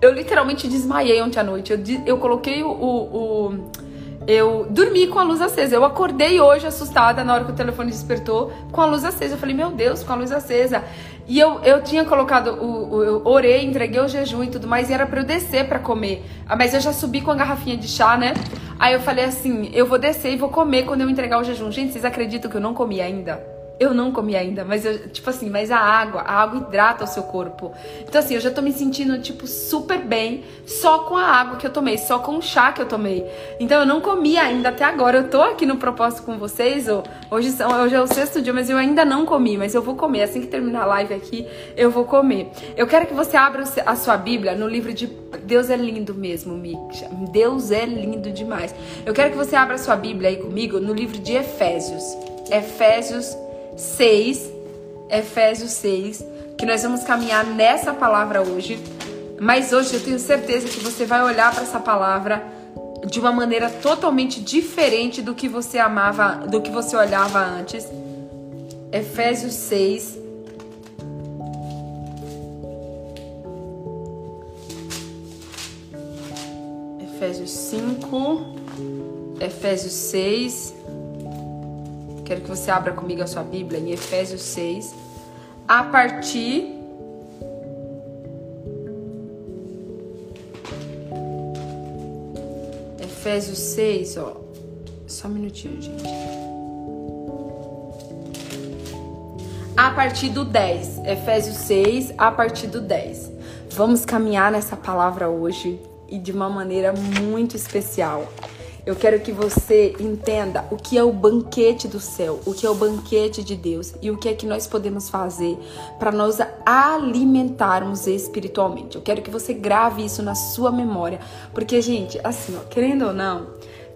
Eu literalmente desmaiei ontem à noite. Eu, eu coloquei o, o, o eu dormi com a luz acesa. Eu acordei hoje assustada na hora que o telefone despertou com a luz acesa. Eu falei, meu Deus, com a luz acesa. E eu, eu tinha colocado, o, o, eu orei, entreguei o jejum e tudo mais, e era pra eu descer pra comer. Ah, mas eu já subi com a garrafinha de chá, né? Aí eu falei assim: eu vou descer e vou comer quando eu entregar o jejum. Gente, vocês acreditam que eu não comi ainda? Eu não comi ainda, mas eu, tipo assim, mas a água, a água hidrata o seu corpo. Então assim, eu já tô me sentindo tipo super bem só com a água que eu tomei, só com o chá que eu tomei. Então eu não comi ainda até agora. Eu tô aqui no propósito com vocês, hoje são, hoje é o sexto dia, mas eu ainda não comi, mas eu vou comer assim que terminar a live aqui, eu vou comer. Eu quero que você abra a sua Bíblia no livro de Deus é lindo mesmo, Miksha. Deus é lindo demais. Eu quero que você abra a sua Bíblia aí comigo no livro de Efésios. Efésios 6, Efésios 6, que nós vamos caminhar nessa palavra hoje. Mas hoje eu tenho certeza que você vai olhar para essa palavra de uma maneira totalmente diferente do que você amava, do que você olhava antes. Efésios 6. Efésios 5, Efésios 6. Quero que você abra comigo a sua Bíblia em Efésios 6, a partir Efésios 6, ó. Só um minutinho, gente. A partir do 10. Efésios 6, a partir do 10. Vamos caminhar nessa palavra hoje e de uma maneira muito especial. Eu quero que você entenda o que é o banquete do céu, o que é o banquete de Deus e o que é que nós podemos fazer para nos alimentarmos espiritualmente. Eu quero que você grave isso na sua memória, porque gente, assim, ó, querendo ou não,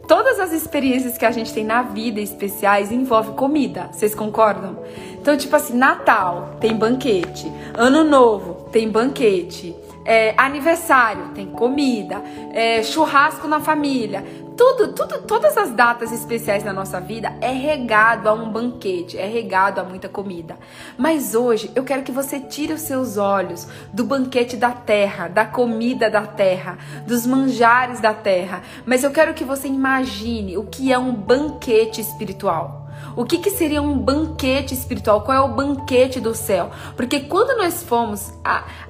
todas as experiências que a gente tem na vida especiais envolvem comida. Vocês concordam? Então, tipo assim, Natal tem banquete, Ano Novo tem banquete, é, aniversário tem comida, é, churrasco na família, tudo, tudo, todas as datas especiais na nossa vida é regado a um banquete, é regado a muita comida. Mas hoje eu quero que você tire os seus olhos do banquete da terra, da comida da terra, dos manjares da terra. Mas eu quero que você imagine o que é um banquete espiritual. O que, que seria um banquete espiritual? Qual é o banquete do céu? Porque quando nós fomos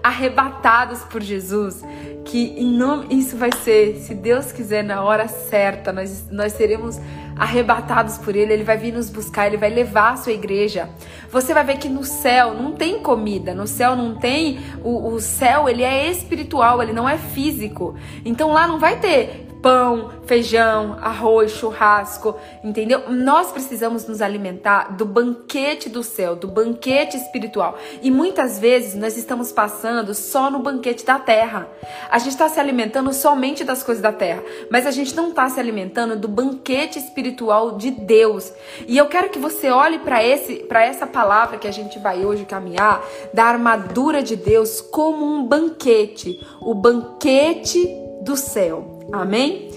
arrebatados por Jesus, que nome, isso vai ser, se Deus quiser, na hora certa, nós, nós seremos arrebatados por Ele, Ele vai vir nos buscar, Ele vai levar a sua igreja. Você vai ver que no céu não tem comida, no céu não tem. O, o céu, ele é espiritual, ele não é físico. Então lá não vai ter pão, feijão, arroz, churrasco, entendeu? Nós precisamos nos alimentar do banquete do céu, do banquete espiritual. E muitas vezes nós estamos passando só no banquete da terra. A gente está se alimentando somente das coisas da terra, mas a gente não está se alimentando do banquete espiritual de Deus. E eu quero que você olhe para esse, para essa palavra que a gente vai hoje caminhar, da armadura de Deus como um banquete, o banquete do céu. Amém?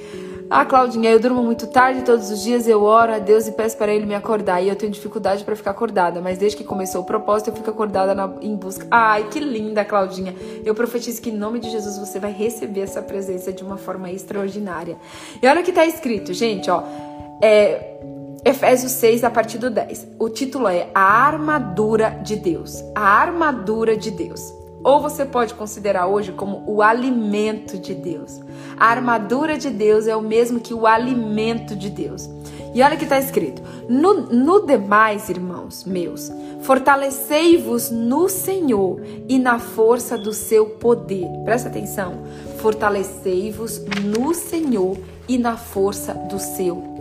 Ah, Claudinha, eu durmo muito tarde, todos os dias eu oro a Deus e peço para Ele me acordar. E eu tenho dificuldade para ficar acordada, mas desde que começou o propósito, eu fico acordada na, em busca. Ai, que linda, Claudinha. Eu profetizo que em nome de Jesus você vai receber essa presença de uma forma extraordinária. E olha o que está escrito, gente, ó. É, Efésios 6, a partir do 10. O título é A Armadura de Deus. A Armadura de Deus ou você pode considerar hoje como o alimento de Deus. A armadura de Deus é o mesmo que o alimento de Deus. E olha que está escrito: no, no demais, irmãos meus, fortalecei-vos no Senhor e na força do seu poder. Presta atenção. Fortalecei-vos no Senhor e na força do seu poder.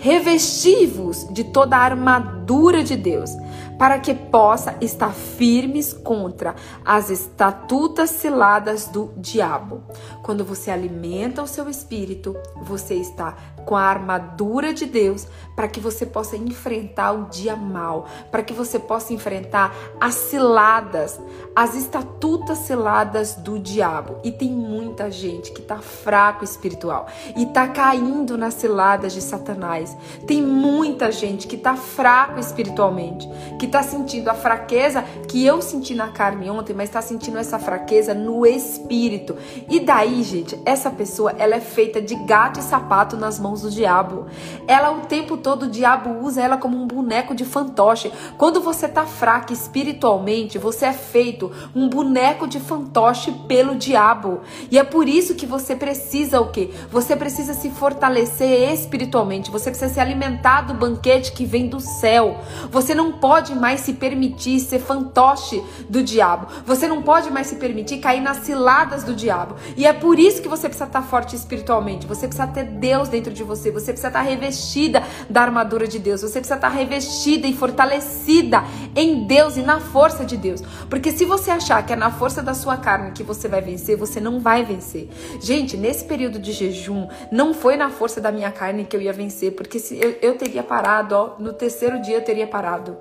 Revesti-vos de toda a armadura de Deus para que possa estar firmes contra as estatutas ciladas do diabo. Quando você alimenta o seu espírito, você está com a armadura de Deus para que você possa enfrentar o dia mal, para que você possa enfrentar as ciladas, as estatutas ciladas do diabo. E tem muita gente que está fraco espiritual e está caindo nas ciladas de Satanás. Tem muita gente que está fraco espiritualmente, que está sentindo a fraqueza que eu senti na carne ontem, mas está sentindo essa fraqueza no espírito. E daí, gente, essa pessoa ela é feita de gato e sapato nas mãos do diabo. Ela o tempo todo o diabo usa ela como um boneco de fantoche. Quando você tá fraca espiritualmente, você é feito um boneco de fantoche pelo diabo. E é por isso que você precisa o quê? Você precisa se fortalecer espiritualmente. Você precisa se alimentar do banquete que vem do céu. Você não pode mais se permitir ser fantoche do diabo. Você não pode mais se permitir cair nas ciladas do diabo. E é por isso que você precisa estar forte espiritualmente. Você precisa ter Deus dentro de você. Você precisa estar revestida da armadura de Deus. Você precisa estar revestida e fortalecida em Deus e na força de Deus. Porque se você achar que é na força da sua carne que você vai vencer, você não vai vencer. Gente, nesse período de jejum, não foi na força da minha carne que eu ia vencer, porque se eu, eu teria parado, ó, no terceiro dia eu teria parado.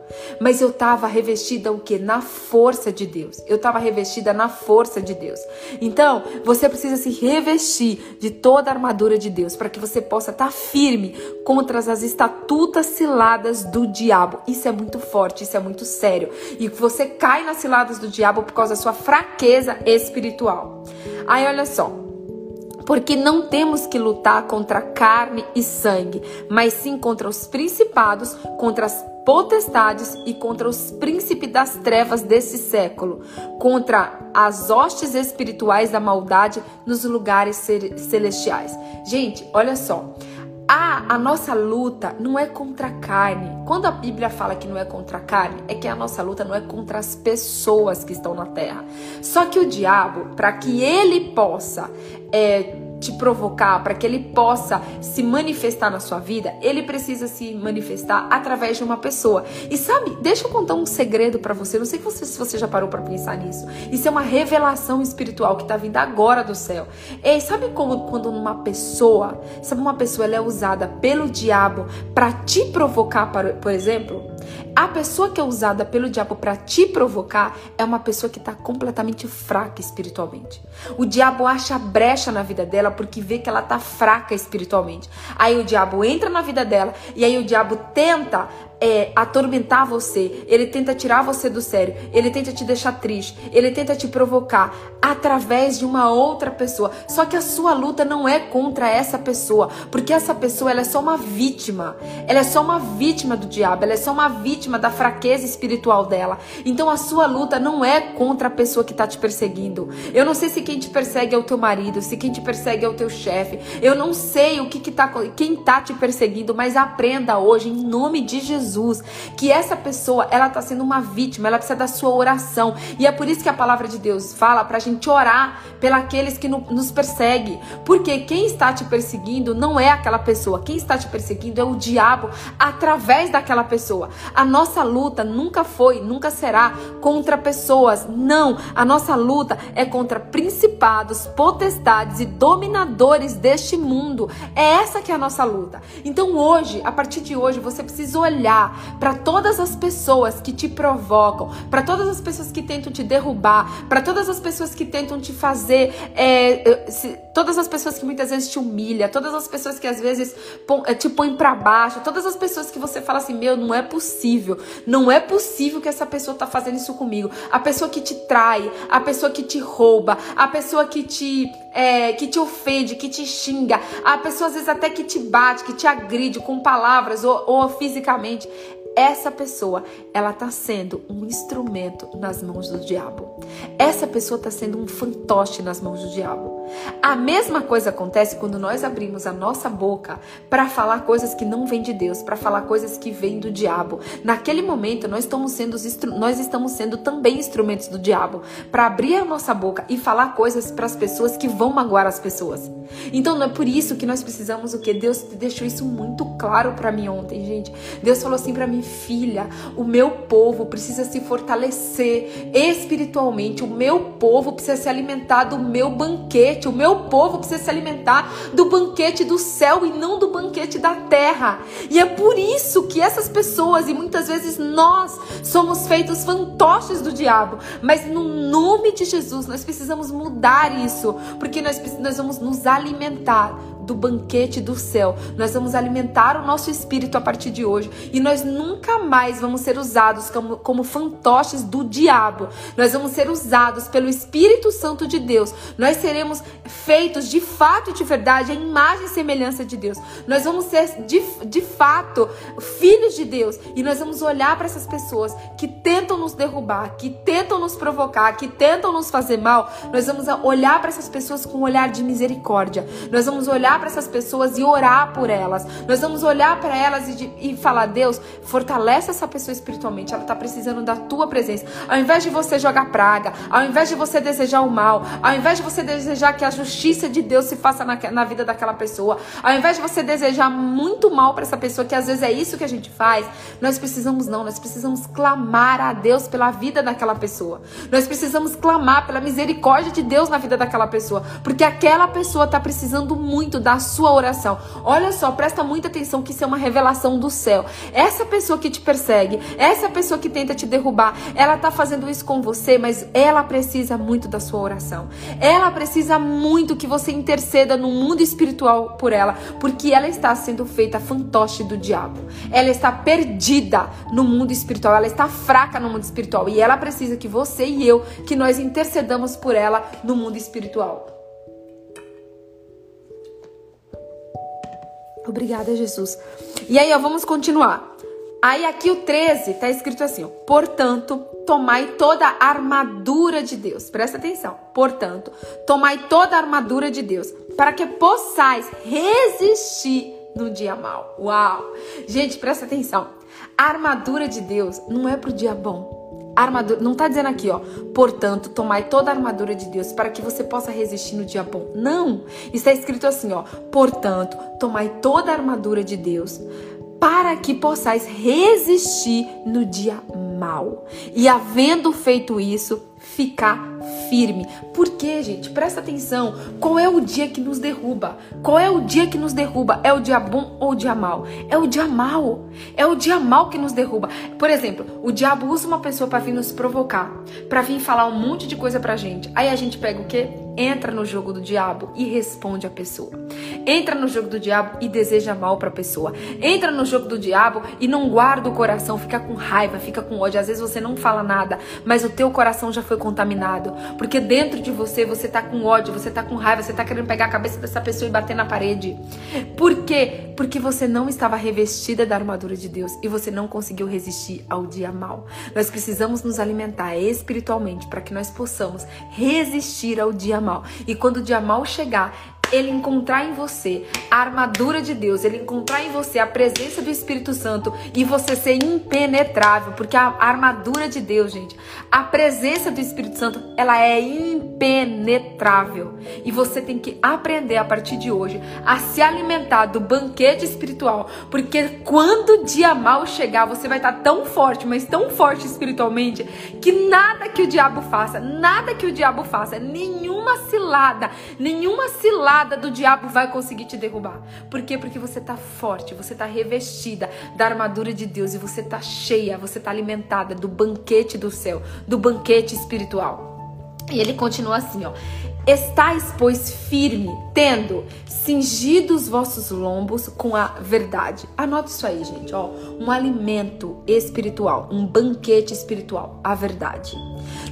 Mas eu tava revestida o que? Na força de Deus. Eu tava revestida na força de Deus. Então, você precisa se revestir de toda a armadura de Deus para que você possa estar tá firme contra as estatutas ciladas do diabo. Isso é muito forte, isso é muito sério. E você cai nas ciladas do diabo por causa da sua fraqueza espiritual. Aí olha só, porque não temos que lutar contra carne e sangue, mas sim contra os principados, contra as potestades e contra os príncipes das trevas desse século, contra as hostes espirituais da maldade nos lugares celestiais. Gente, olha só. A, a nossa luta não é contra a carne. Quando a Bíblia fala que não é contra a carne, é que a nossa luta não é contra as pessoas que estão na terra. Só que o diabo, para que ele possa é, te provocar, para que ele possa se manifestar na sua vida, ele precisa se manifestar através de uma pessoa. E sabe, deixa eu contar um segredo para você. Não sei se você já parou para pensar nisso. Isso é uma revelação espiritual que tá vindo agora do céu. E sabe como quando uma pessoa, sabe uma pessoa ela é usada pelo diabo para te provocar, por exemplo? A pessoa que é usada pelo diabo para te provocar é uma pessoa que está completamente fraca espiritualmente. O diabo acha brecha na vida dela porque vê que ela está fraca espiritualmente. Aí o diabo entra na vida dela e aí o diabo tenta é, atormentar você, ele tenta tirar você do sério, ele tenta te deixar triste, ele tenta te provocar através de uma outra pessoa. Só que a sua luta não é contra essa pessoa, porque essa pessoa ela é só uma vítima. Ela é só uma vítima do diabo, ela é só uma vítima da fraqueza espiritual dela. Então a sua luta não é contra a pessoa que está te perseguindo. Eu não sei se quem te persegue é o teu marido, se quem te persegue é o teu chefe. Eu não sei o que, que tá, quem está te perseguindo, mas aprenda hoje em nome de Jesus Jesus, que essa pessoa, ela está sendo uma vítima, ela precisa da sua oração. E é por isso que a palavra de Deus fala para a gente orar pelos que nos perseguem. Porque quem está te perseguindo não é aquela pessoa, quem está te perseguindo é o diabo através daquela pessoa. A nossa luta nunca foi, nunca será contra pessoas. Não, a nossa luta é contra principados, potestades e dominadores deste mundo. É essa que é a nossa luta. Então hoje, a partir de hoje, você precisa olhar olhar para todas as pessoas que te provocam, para todas as pessoas que tentam te derrubar, para todas as pessoas que tentam te fazer, é, se, todas as pessoas que muitas vezes te humilham, todas as pessoas que às vezes é, te põem para baixo, todas as pessoas que você fala assim, meu, não é possível, não é possível que essa pessoa tá fazendo isso comigo. A pessoa que te trai, a pessoa que te rouba, a pessoa que te é, que te ofende, que te xinga, a pessoa às vezes até que te bate, que te agride com palavras ou, ou fisicamente essa pessoa ela está sendo um instrumento nas mãos do diabo. Essa pessoa está sendo um fantoche nas mãos do diabo. A mesma coisa acontece quando nós abrimos a nossa boca para falar coisas que não vêm de Deus, para falar coisas que vêm do diabo. Naquele momento nós estamos sendo nós estamos sendo também instrumentos do diabo para abrir a nossa boca e falar coisas para as pessoas que vão magoar as pessoas. Então não é por isso que nós precisamos o que Deus deixou isso muito claro para mim ontem, gente. Deus falou assim para mim, filha, o meu povo precisa se fortalecer espiritualmente. O meu povo precisa se alimentar do meu banquete. O meu povo precisa se alimentar do banquete do céu e não do banquete da terra. E é por isso que essas pessoas e muitas vezes nós somos feitos fantoches do diabo. Mas no nome de Jesus nós precisamos mudar isso, porque nós, nós vamos nos alimentar do banquete do céu. Nós vamos alimentar o nosso espírito a partir de hoje e nós nunca mais vamos ser usados como, como fantoches do diabo. Nós vamos ser usados pelo Espírito Santo de Deus. Nós seremos feitos de fato e de verdade a imagem e semelhança de Deus. Nós vamos ser de, de fato filhos de Deus e nós vamos olhar para essas pessoas que tentam nos derrubar, que tentam nos provocar, que tentam nos fazer mal. Nós vamos olhar para essas pessoas com um olhar de misericórdia. Nós vamos olhar olhar para essas pessoas e orar por elas. Nós vamos olhar para elas e, e falar: Deus, fortalece essa pessoa espiritualmente. Ela está precisando da tua presença. Ao invés de você jogar praga, ao invés de você desejar o mal, ao invés de você desejar que a justiça de Deus se faça na, na vida daquela pessoa, ao invés de você desejar muito mal para essa pessoa, que às vezes é isso que a gente faz, nós precisamos não, nós precisamos clamar a Deus pela vida daquela pessoa. Nós precisamos clamar pela misericórdia de Deus na vida daquela pessoa, porque aquela pessoa está precisando muito da sua oração. Olha só, presta muita atenção que isso é uma revelação do céu. Essa pessoa que te persegue, essa pessoa que tenta te derrubar, ela está fazendo isso com você, mas ela precisa muito da sua oração. Ela precisa muito que você interceda no mundo espiritual por ela, porque ela está sendo feita fantoche do diabo. Ela está perdida no mundo espiritual, ela está fraca no mundo espiritual e ela precisa que você e eu que nós intercedamos por ela no mundo espiritual. Obrigada, Jesus. E aí, ó, vamos continuar. Aí aqui o 13 tá escrito assim, ó, portanto, tomai toda a armadura de Deus. Presta atenção. Portanto, tomai toda a armadura de Deus, para que possais resistir no dia mal. Uau! Gente, presta atenção. A armadura de Deus não é pro dia bom. Armadura, não tá dizendo aqui, ó, portanto, tomai toda a armadura de Deus para que você possa resistir no dia bom. Não. Está escrito assim, ó, portanto, tomai toda a armadura de Deus para que possais resistir no dia mal. E havendo feito isso, ficar firme. Por quê, gente? Presta atenção. Qual é o dia que nos derruba? Qual é o dia que nos derruba? É o dia bom ou o dia mal? É o dia mal. É o dia mal que nos derruba. Por exemplo, o diabo usa uma pessoa para vir nos provocar, para vir falar um monte de coisa pra gente. Aí a gente pega o quê? Entra no jogo do diabo e responde a pessoa. Entra no jogo do diabo e deseja mal para a pessoa. Entra no jogo do diabo e não guarda o coração, fica com raiva, fica com ódio. Às vezes você não fala nada, mas o teu coração já foi contaminado, porque dentro de você você tá com ódio, você tá com raiva, você tá querendo pegar a cabeça dessa pessoa e bater na parede. Por quê? Porque você não estava revestida da armadura de Deus e você não conseguiu resistir ao dia mal. Nós precisamos nos alimentar espiritualmente para que nós possamos resistir ao dia mal. E quando o mal chegar, ele encontrar em você a armadura de Deus, ele encontrar em você a presença do Espírito Santo e você ser impenetrável, porque a armadura de Deus, gente, a presença do Espírito Santo, ela é impenetrável. E você tem que aprender a partir de hoje a se alimentar do banquete espiritual, porque quando o dia mal chegar, você vai estar tão forte, mas tão forte espiritualmente, que nada que o diabo faça, nada que o diabo faça, nenhuma cilada, nenhuma cilada cilada do diabo vai conseguir te derrubar. Por quê? Porque você tá forte, você tá revestida da armadura de Deus e você tá cheia, você tá alimentada do banquete do céu, do banquete espiritual. E ele continua assim, ó: Estais, pois, firme, tendo cingido os vossos lombos com a verdade. Anote isso aí, gente, ó. Um alimento espiritual, um banquete espiritual, a verdade.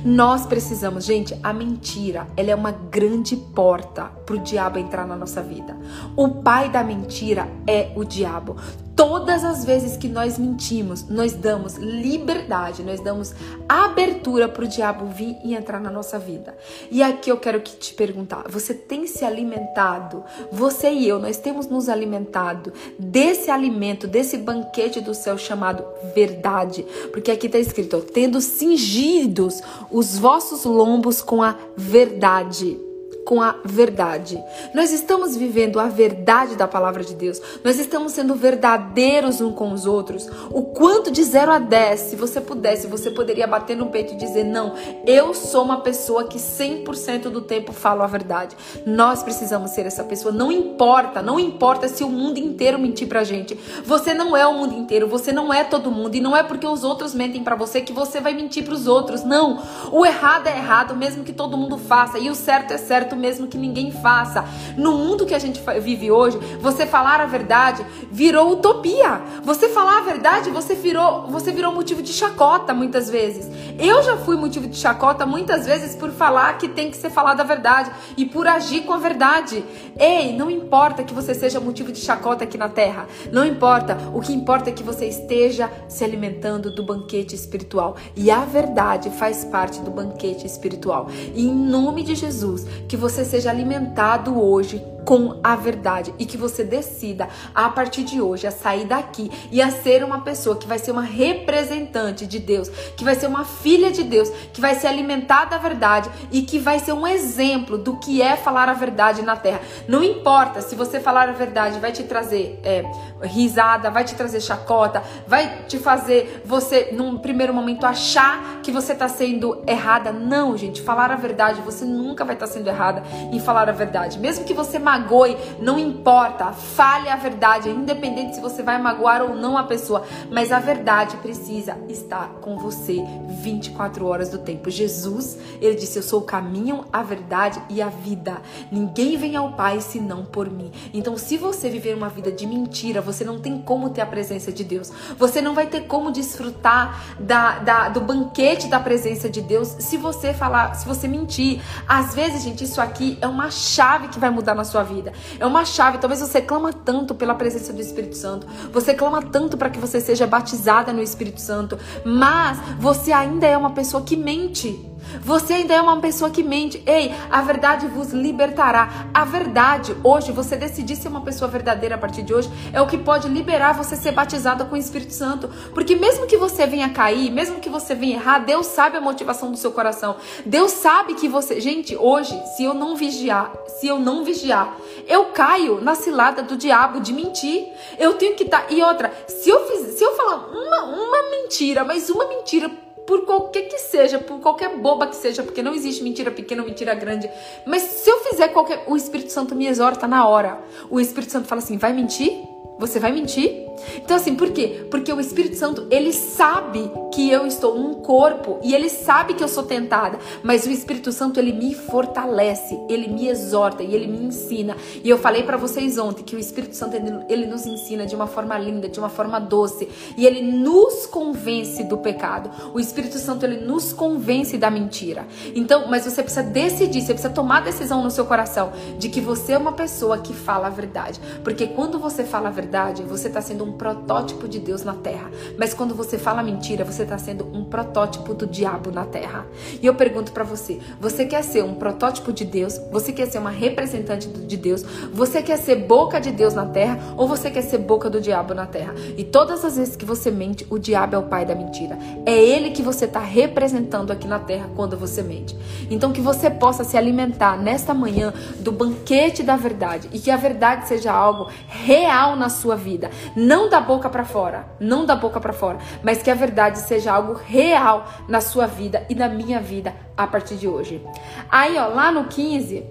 Nós precisamos, gente, a mentira, ela é uma grande porta para o diabo entrar na nossa vida. O pai da mentira é o diabo. Todas as vezes que nós mentimos, nós damos liberdade, nós damos abertura para o diabo vir e entrar na nossa vida. E aqui eu quero que te perguntar: você tem se alimentado? Você e eu, nós temos nos alimentado desse alimento, desse banquete do céu chamado verdade? Porque aqui está escrito: tendo cingidos os vossos lombos com a verdade com a verdade. Nós estamos vivendo a verdade da palavra de Deus. Nós estamos sendo verdadeiros uns com os outros. O quanto de 0 a 10, se você pudesse, você poderia bater no peito e dizer: "Não, eu sou uma pessoa que 100% do tempo falo a verdade". Nós precisamos ser essa pessoa. Não importa, não importa se o mundo inteiro mentir pra gente. Você não é o mundo inteiro, você não é todo mundo e não é porque os outros mentem para você que você vai mentir para os outros. Não. O errado é errado, mesmo que todo mundo faça, e o certo é certo certo mesmo que ninguém faça. No mundo que a gente vive hoje, você falar a verdade virou utopia. Você falar a verdade, você virou, você virou motivo de chacota muitas vezes. Eu já fui motivo de chacota muitas vezes por falar que tem que ser falada a verdade e por agir com a verdade. Ei, não importa que você seja motivo de chacota aqui na terra. Não importa. O que importa é que você esteja se alimentando do banquete espiritual. E a verdade faz parte do banquete espiritual. E em nome de Jesus, que você seja alimentado hoje com a verdade e que você decida a partir de hoje a sair daqui e a ser uma pessoa que vai ser uma representante de Deus, que vai ser uma filha de Deus, que vai ser alimentada da verdade e que vai ser um exemplo do que é falar a verdade na terra. Não importa se você falar a verdade vai te trazer é, risada, vai te trazer chacota, vai te fazer você num primeiro momento achar que você está sendo errada. Não, gente, falar a verdade, você nunca vai estar tá sendo errada em falar a verdade. Mesmo que você magoe, não importa. Fale a verdade, independente se você vai magoar ou não a pessoa, mas a verdade precisa estar com você 24 horas do tempo. Jesus, ele disse: Eu sou o caminho, a verdade e a vida. Ninguém vem ao Pai senão por mim. Então, se você viver uma vida de mentira, você não tem como ter a presença de Deus. Você não vai ter como desfrutar da, da, do banquete da presença de Deus se você falar, se você mentir. Às vezes, gente, isso aqui é uma chave que vai mudar na sua sua vida. É uma chave. Talvez você clama tanto pela presença do Espírito Santo. Você clama tanto para que você seja batizada no Espírito Santo. Mas você ainda é uma pessoa que mente. Você ainda é uma pessoa que mente. Ei, a verdade vos libertará. A verdade, hoje, você decidir ser uma pessoa verdadeira a partir de hoje, é o que pode liberar você ser batizada com o Espírito Santo. Porque mesmo que você venha cair, mesmo que você venha errar, Deus sabe a motivação do seu coração. Deus sabe que você. Gente, hoje, se eu não vigiar, se eu não vigiar, eu caio na cilada do diabo de mentir. Eu tenho que estar. Tá... E outra, se eu, fiz... se eu falar uma, uma mentira, mas uma mentira por qualquer que seja, por qualquer boba que seja, porque não existe mentira pequena ou mentira grande. Mas se eu fizer qualquer. O Espírito Santo me exorta na hora. O Espírito Santo fala assim: vai mentir? Você vai mentir? Então, assim, por quê? Porque o Espírito Santo, ele sabe que eu estou num corpo e ele sabe que eu sou tentada, mas o Espírito Santo, ele me fortalece, ele me exorta e ele me ensina. E eu falei para vocês ontem que o Espírito Santo, ele, ele nos ensina de uma forma linda, de uma forma doce, e ele nos convence do pecado. O Espírito Santo, ele nos convence da mentira. Então, mas você precisa decidir, você precisa tomar a decisão no seu coração de que você é uma pessoa que fala a verdade. Porque quando você fala a verdade, você está sendo um protótipo de Deus na terra. Mas quando você fala mentira, você está sendo um protótipo do diabo na terra. E eu pergunto para você: você quer ser um protótipo de Deus? Você quer ser uma representante de Deus? Você quer ser boca de Deus na terra? Ou você quer ser boca do diabo na terra? E todas as vezes que você mente, o diabo é o pai da mentira. É ele que você está representando aqui na terra quando você mente. Então que você possa se alimentar nesta manhã do banquete da verdade e que a verdade seja algo real na sua vida. Não da boca para fora, não da boca para fora, mas que a verdade seja algo real na sua vida e na minha vida a partir de hoje. Aí, ó, lá no 15,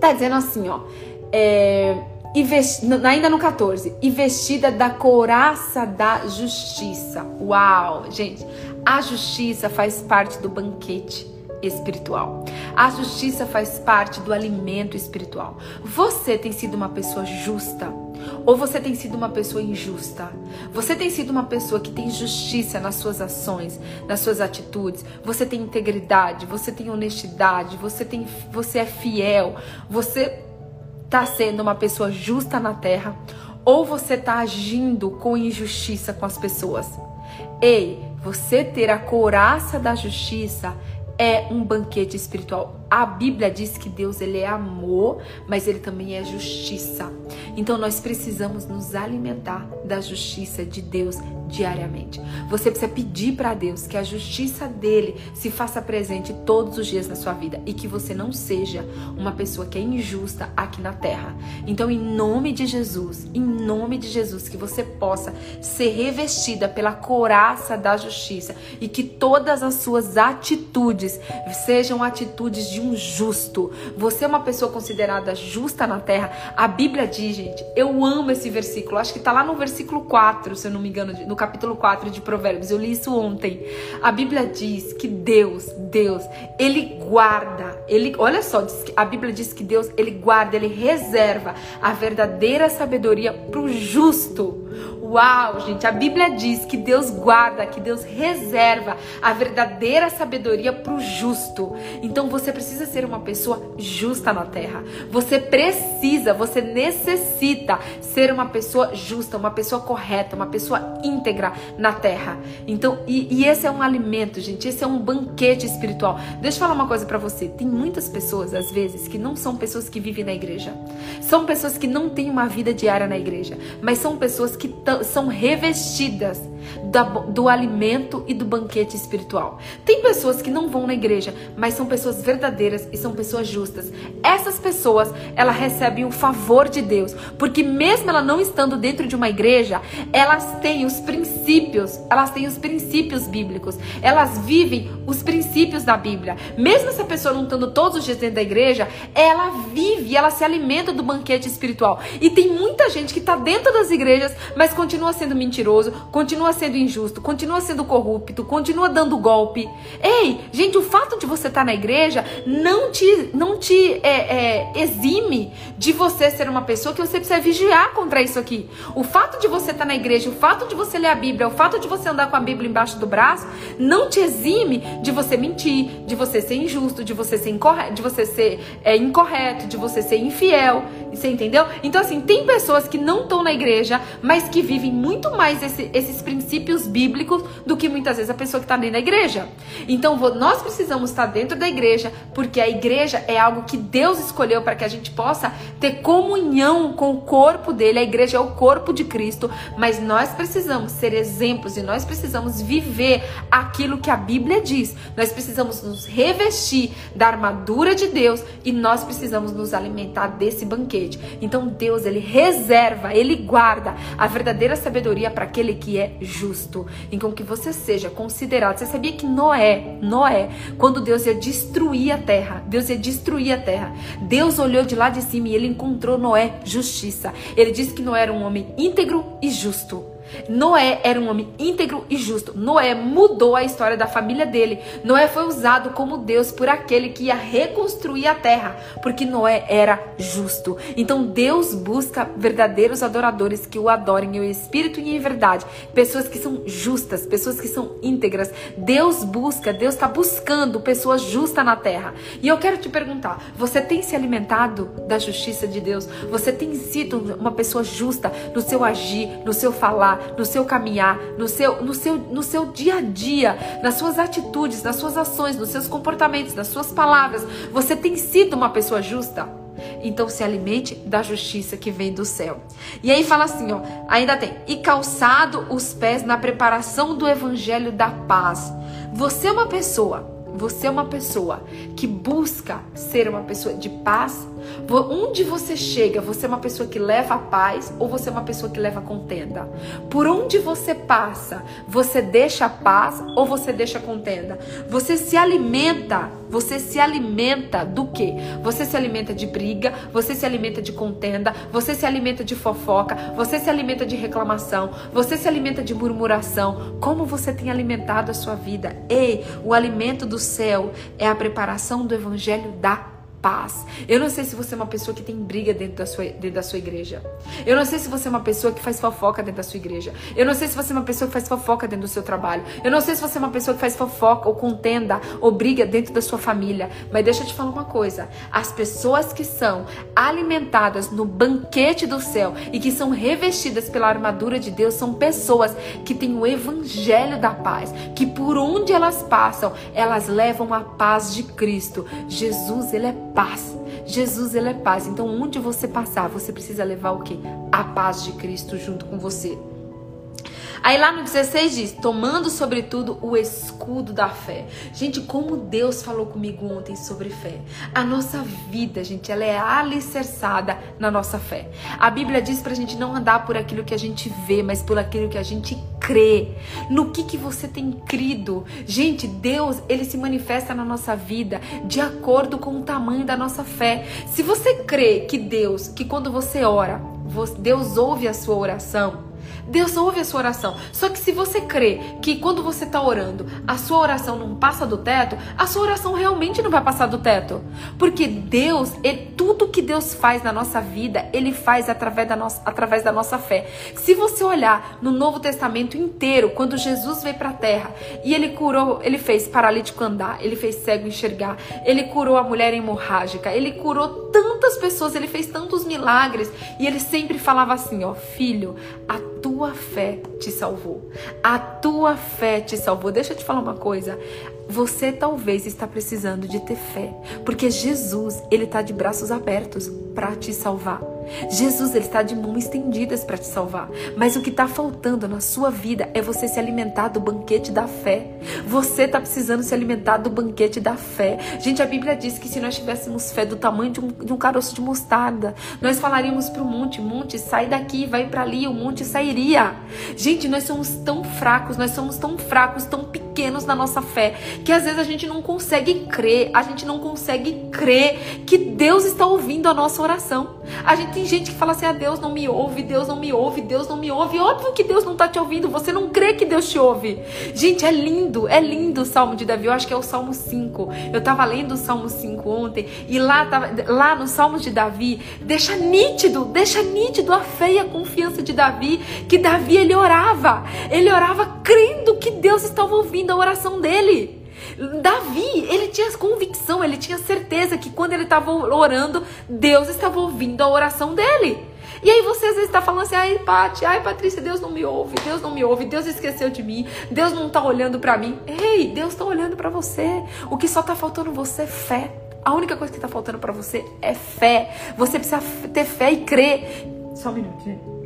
tá dizendo assim, ó, é, ainda no 14, e vestida da couraça da justiça. Uau, gente, a justiça faz parte do banquete espiritual. A justiça faz parte do alimento espiritual. Você tem sido uma pessoa justa ou você tem sido uma pessoa injusta? Você tem sido uma pessoa que tem justiça nas suas ações, nas suas atitudes? Você tem integridade, você tem honestidade, você tem você é fiel, você está sendo uma pessoa justa na terra ou você está agindo com injustiça com as pessoas? Ei, você ter a couraça da justiça é um banquete espiritual. A Bíblia diz que Deus ele é amor, mas ele também é justiça. Então nós precisamos nos alimentar da justiça de Deus diariamente. Você precisa pedir para Deus que a justiça dele se faça presente todos os dias na sua vida e que você não seja uma pessoa que é injusta aqui na terra. Então, em nome de Jesus, em nome de Jesus, que você possa ser revestida pela coraça da justiça e que todas as suas atitudes sejam atitudes de um justo. Você é uma pessoa considerada justa na terra. A Bíblia diz, gente, eu amo esse versículo. Acho que está lá no versículo 4, se eu não me engano, no capítulo 4 de Provérbios. Eu li isso ontem. A Bíblia diz que Deus, Deus, ele guarda, ele, olha só, a Bíblia diz que Deus, ele guarda, ele reserva a verdadeira sabedoria para o justo. Uau, gente, a Bíblia diz que Deus guarda, que Deus reserva a verdadeira sabedoria para o justo. Então você precisa ser uma pessoa justa na terra. Você precisa, você necessita ser uma pessoa justa, uma pessoa correta, uma pessoa íntegra na terra. Então, e, e esse é um alimento, gente, esse é um banquete espiritual. Deixa eu falar uma coisa para você. Tem muitas pessoas, às vezes, que não são pessoas que vivem na igreja. São pessoas que não têm uma vida diária na igreja, mas são pessoas que são revestidas do, alimento e do banquete espiritual. Tem pessoas que não vão na igreja, mas são pessoas verdadeiras e são pessoas justas. Essas pessoas, elas recebem o favor de Deus, porque mesmo ela não estando dentro de uma igreja, elas têm os princípios, elas têm os princípios bíblicos. Elas vivem os princípios da Bíblia. Mesmo essa pessoa não estando todos os dias dentro da igreja, ela vive, ela se alimenta do banquete espiritual. E tem muita gente que está dentro das igrejas, mas continua sendo mentiroso, continua sendo injusto, continua sendo corrupto, continua dando golpe. Ei, gente, o fato de você estar tá na igreja não te, não te é, é, exime de você ser uma pessoa que você precisa vigiar contra isso aqui. O fato de você estar tá na igreja, o fato de você ler a Bíblia, o fato de você andar com a Bíblia embaixo do braço, não te exime de você mentir, de você ser injusto, de você ser incorreto, de você ser é, incorreto, de você ser infiel. Você entendeu? Então, assim, tem pessoas que não estão na igreja, mas que vivem muito mais esse, esses princípios bíblicos do que muitas vezes a pessoa que está dentro da igreja. Então, nós precisamos estar dentro da igreja, porque a igreja é algo que Deus escolheu para que a gente possa ter comunhão com o corpo dele. A igreja é o corpo de Cristo, mas nós precisamos ser exemplos e nós precisamos viver aquilo que a Bíblia diz. Nós precisamos nos revestir da armadura de Deus e nós precisamos nos alimentar desse banquete. Então Deus, ele reserva, ele guarda a verdadeira sabedoria para aquele que é justo. Então que você seja considerado. Você sabia que Noé, Noé, quando Deus ia destruir a terra, Deus ia destruir a terra. Deus olhou de lá de cima e ele encontrou Noé justiça. Ele disse que Noé era um homem íntegro e justo. Noé era um homem íntegro e justo. Noé mudou a história da família dele. Noé foi usado como Deus por aquele que ia reconstruir a terra, porque Noé era justo. Então Deus busca verdadeiros adoradores que o adorem em espírito e em verdade, pessoas que são justas, pessoas que são íntegras. Deus busca, Deus está buscando pessoas justas na terra. E eu quero te perguntar: você tem se alimentado da justiça de Deus? Você tem sido uma pessoa justa no seu agir, no seu falar? No seu caminhar, no seu, no seu, no seu dia a dia, nas suas atitudes, nas suas ações, nos seus comportamentos, nas suas palavras. Você tem sido uma pessoa justa? Então se alimente da justiça que vem do céu. E aí fala assim, ó, ainda tem, e calçado os pés na preparação do evangelho da paz. Você é uma pessoa você é uma pessoa que busca ser uma pessoa de paz, onde você chega, você é uma pessoa que leva a paz ou você é uma pessoa que leva a contenda? Por onde você passa, você deixa a paz ou você deixa a contenda? Você se alimenta, você se alimenta do quê? Você se alimenta de briga, você se alimenta de contenda, você se alimenta de fofoca, você se alimenta de reclamação, você se alimenta de murmuração. Como você tem alimentado a sua vida? Ei, o alimento do céu é a preparação do evangelho da paz. Eu não sei se você é uma pessoa que tem briga dentro da sua, dentro da sua igreja. Eu não sei se você é uma pessoa que faz fofoca dentro da sua igreja. Eu não sei se você é uma pessoa que faz fofoca dentro do seu trabalho. Eu não sei se você é uma pessoa que faz fofoca ou contenda ou briga dentro da sua família. Mas deixa eu te falar uma coisa. As pessoas que são alimentadas no banquete do céu e que são revestidas pela armadura de Deus são pessoas que têm o evangelho da paz. Que por onde elas passam, elas levam a paz de Cristo. Jesus, ele é paz. Jesus, ele é paz. Então, onde você passar, você precisa levar o quê? A paz de Cristo junto com você. Aí lá no 16 diz: tomando sobretudo o escudo da fé. Gente, como Deus falou comigo ontem sobre fé. A nossa vida, gente, ela é alicerçada na nossa fé. A Bíblia diz pra gente não andar por aquilo que a gente vê, mas por aquilo que a gente crê. No que que você tem crido? Gente, Deus, ele se manifesta na nossa vida de acordo com o tamanho da nossa fé. Se você crê que Deus, que quando você ora, Deus ouve a sua oração, Deus ouve a sua oração. Só que se você crê que quando você está orando, a sua oração não passa do teto, a sua oração realmente não vai passar do teto. Porque Deus, ele, tudo que Deus faz na nossa vida, Ele faz através da, nossa, através da nossa fé. Se você olhar no Novo Testamento inteiro, quando Jesus veio para a terra e Ele curou, Ele fez paralítico andar, Ele fez cego enxergar, Ele curou a mulher hemorrágica, Ele curou tantas pessoas, Ele fez tantos milagres e Ele sempre falava assim, ó, filho, a tua fé te salvou. A tua fé te salvou. Deixa eu te falar uma coisa. Você talvez está precisando de ter fé, porque Jesus, ele está de braços abertos para te salvar. Jesus ele está de mãos estendidas para te salvar. Mas o que está faltando na sua vida é você se alimentar do banquete da fé. Você está precisando se alimentar do banquete da fé. Gente, a Bíblia diz que se nós tivéssemos fé do tamanho de um, de um caroço de mostarda, nós falaríamos para o monte: monte, sai daqui, vai para ali, o monte sairia. Gente, nós somos tão fracos, nós somos tão fracos, tão pequenos na nossa fé, que às vezes a gente não consegue crer, a gente não consegue crer que Deus está ouvindo a nossa oração. A gente tem gente que fala assim: ah, Deus não me ouve, Deus não me ouve, Deus não me ouve. Óbvio que Deus não está te ouvindo, você não crê que Deus te ouve. Gente, é lindo, é lindo o Salmo de Davi. Eu acho que é o Salmo 5. Eu estava lendo o Salmo 5 ontem e lá, tava, lá no Salmo de Davi, deixa nítido, deixa nítido a fé e a confiança de Davi, que Davi ele orava, ele orava crendo que Deus estava ouvindo a oração dele. Davi, ele tinha convicção, ele tinha certeza que quando ele estava orando, Deus estava ouvindo a oração dele. E aí você às vezes está falando assim, ai Pati, ai Patrícia, Deus não me ouve, Deus não me ouve, Deus esqueceu de mim, Deus não está olhando para mim. Ei, Deus está olhando para você. O que só está faltando você é fé. A única coisa que está faltando para você é fé. Você precisa ter fé e crer. Só um minutinho.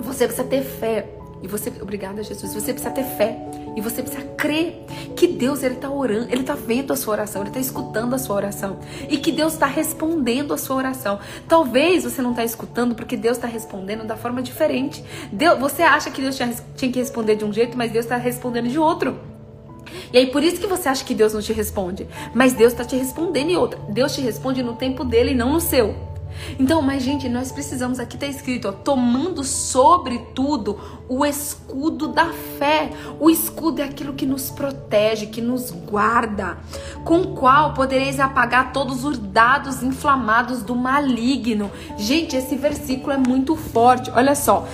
Você precisa ter fé e você, obrigada Jesus, você precisa ter fé e você precisa crer que Deus ele está orando, ele está vendo a sua oração, ele está escutando a sua oração e que Deus está respondendo a sua oração. Talvez você não está escutando porque Deus está respondendo da forma diferente. Deus, você acha que Deus tinha, que responder de um jeito, mas Deus está respondendo de outro. E aí por isso que você acha que Deus não te responde, mas Deus está te respondendo em outra. Deus te responde no tempo dele e não no seu. Então, mas gente, nós precisamos, aqui está escrito, ó, tomando sobre tudo o escudo da fé. O escudo é aquilo que nos protege, que nos guarda, com o qual podereis apagar todos os dados inflamados do maligno. Gente, esse versículo é muito forte. Olha só.